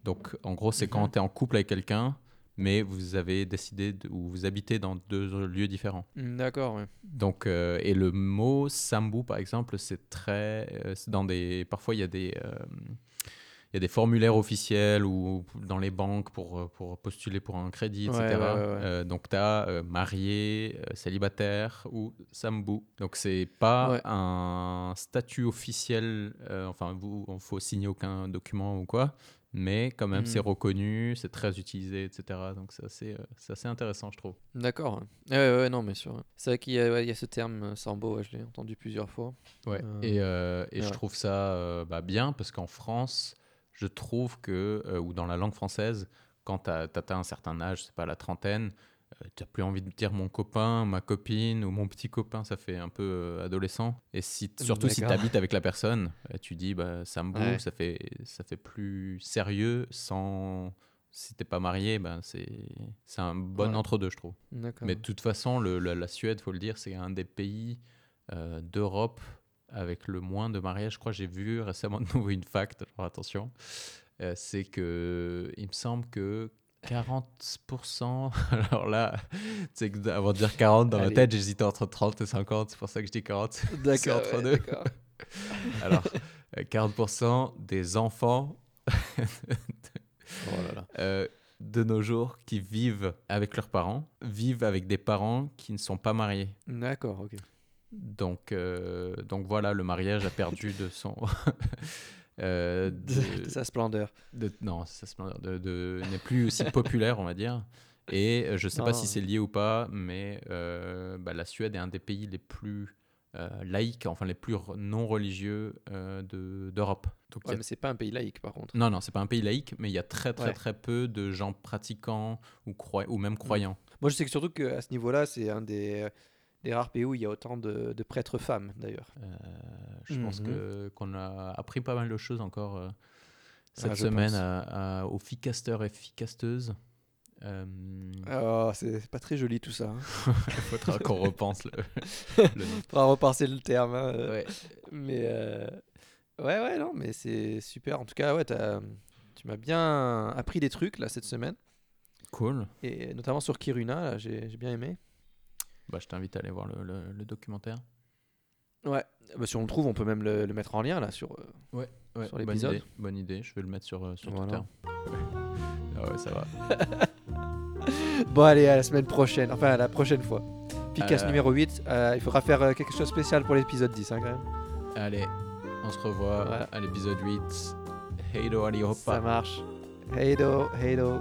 S2: Donc en gros, c'est quand tu es en couple avec quelqu'un, mais vous avez décidé de, ou vous habitez dans deux lieux différents.
S3: Hmm, D'accord, ouais.
S2: Donc, euh, et le mot sambu, par exemple, c'est très. euh, dans des, parfois, il y, a des, euh, y a des formulaires officiels ou dans les banques pour, euh, pour postuler pour un crédit, etc.
S3: ouais, ouais, ouais.
S2: Euh, donc, tu as marié, euh, célibataire ou sambu. Donc, c'est pas un statut officiel. enfin, il ne faut signer aucun document ou quoi. Mais quand même, c'est reconnu, c'est très utilisé, etc. Donc, c'est assez, c'est assez intéressant, je trouve.
S3: D'accord. Ouais. non, mais sûr. C'est vrai qu'il y, a- ouais, il y a ce terme sambo, je l'ai entendu plusieurs fois.
S2: Ouais, et, et je trouve ça bah, bien parce qu'en France, je trouve que, euh, ou dans la langue française, quand tu as, atteint un certain âge, c'est pas la trentaine, tu n'as plus envie de dire mon copain, ma copine ou mon petit copain, ça fait un peu euh, adolescent. Et si, surtout si tu habites avec la personne, euh, tu dis bah, Sambo,
S3: Ouais.
S2: ça, fait, ça fait plus sérieux sans. Si t'es pas marié, ben c'est un bon
S3: Ouais.
S2: entre-deux, je trouve. Mais de toute façon, le- le- la Suède, faut le dire, c'est un des pays euh, d'Europe avec le moins de mariages. Je crois que j'ai vu récemment de nouveau une fact, genre attention, euh, c'est que il me semble que 40%, [laughs] alors là, c'est avant de dire 40 dans ma tête, j'hésitais entre 30 et 50, c'est pour ça que je dis 40. [laughs] c'est
S3: D'accord.
S2: entre
S3: ouais,
S2: deux. [laughs] Alors, euh, 40% des enfants
S3: Oh là là.
S2: euh, de nos jours qui vivent avec leurs parents, vivent avec des parents qui ne sont pas mariés.
S3: D'accord, ok.
S2: Donc, euh, donc voilà, le mariage a perdu de son. [laughs] euh, [laughs]
S3: De, sa splendeur.
S2: de- non, de, de- n'est plus aussi [laughs] populaire, on va dire. Et euh, je ne sais pas
S3: Non.
S2: si c'est lié ou pas, mais euh, bah, la Suède est un des pays les plus laïques, enfin les plus non religieux de- d'Europe. Donc,
S3: Ouais,
S2: a-
S3: mais c'est pas un pays laïque par contre.
S2: Non, non, c'est pas un pays laïque, mais il y a très très
S3: Ouais.
S2: très peu de gens pratiquants ou, croi- ou même croyants.
S3: Moi, je sais que surtout qu'à ce niveau-là, c'est un des, des rares pays où il y a autant de, de prêtres femmes d'ailleurs.
S2: Euh, je pense
S3: Mhm.
S2: que qu'on a appris pas mal de choses encore euh, cette
S3: Ah, je
S2: semaine à- à- aux ficasteurs et ficasteuses. Euh,
S3: Oh, c'est pas très joli tout ça. hein. [laughs]
S2: Il faudra qu'on repense le, [laughs] le nom.
S3: Faudra repenser le terme. hein, euh,
S2: Ouais.
S3: Mais euh, ouais, ouais, non, mais c'est super. En tout cas, ouais, t'as- tu m'as bien appris des trucs là cette semaine.
S2: Cool.
S3: Et notamment sur Kiruna, là, j'ai j'ai bien aimé.
S2: Bah, je t'invite à aller voir le, le- le documentaire.
S3: Ouais. Bah, si on le trouve, on peut même le, le mettre en lien là sur. euh,
S2: Ouais,
S3: Sur
S2: bonne
S3: l'épisode.
S2: idée, bonne idée. Je vais le mettre sur, euh, sur
S3: Voilà.
S2: Twitter. [laughs] ah ouais, ça va. [laughs]
S3: Bon, allez, à la semaine prochaine. Enfin, à la prochaine fois. Picas
S2: Euh,
S3: numéro 8. euh, il faudra faire quelque chose de spécial pour l'épisode 10 hein, quand même.
S2: Allez, on se revoit
S3: Ouais.
S2: à l'épisode 8. Hey do, allez, hop.
S3: Ça marche. Hey do, hey do.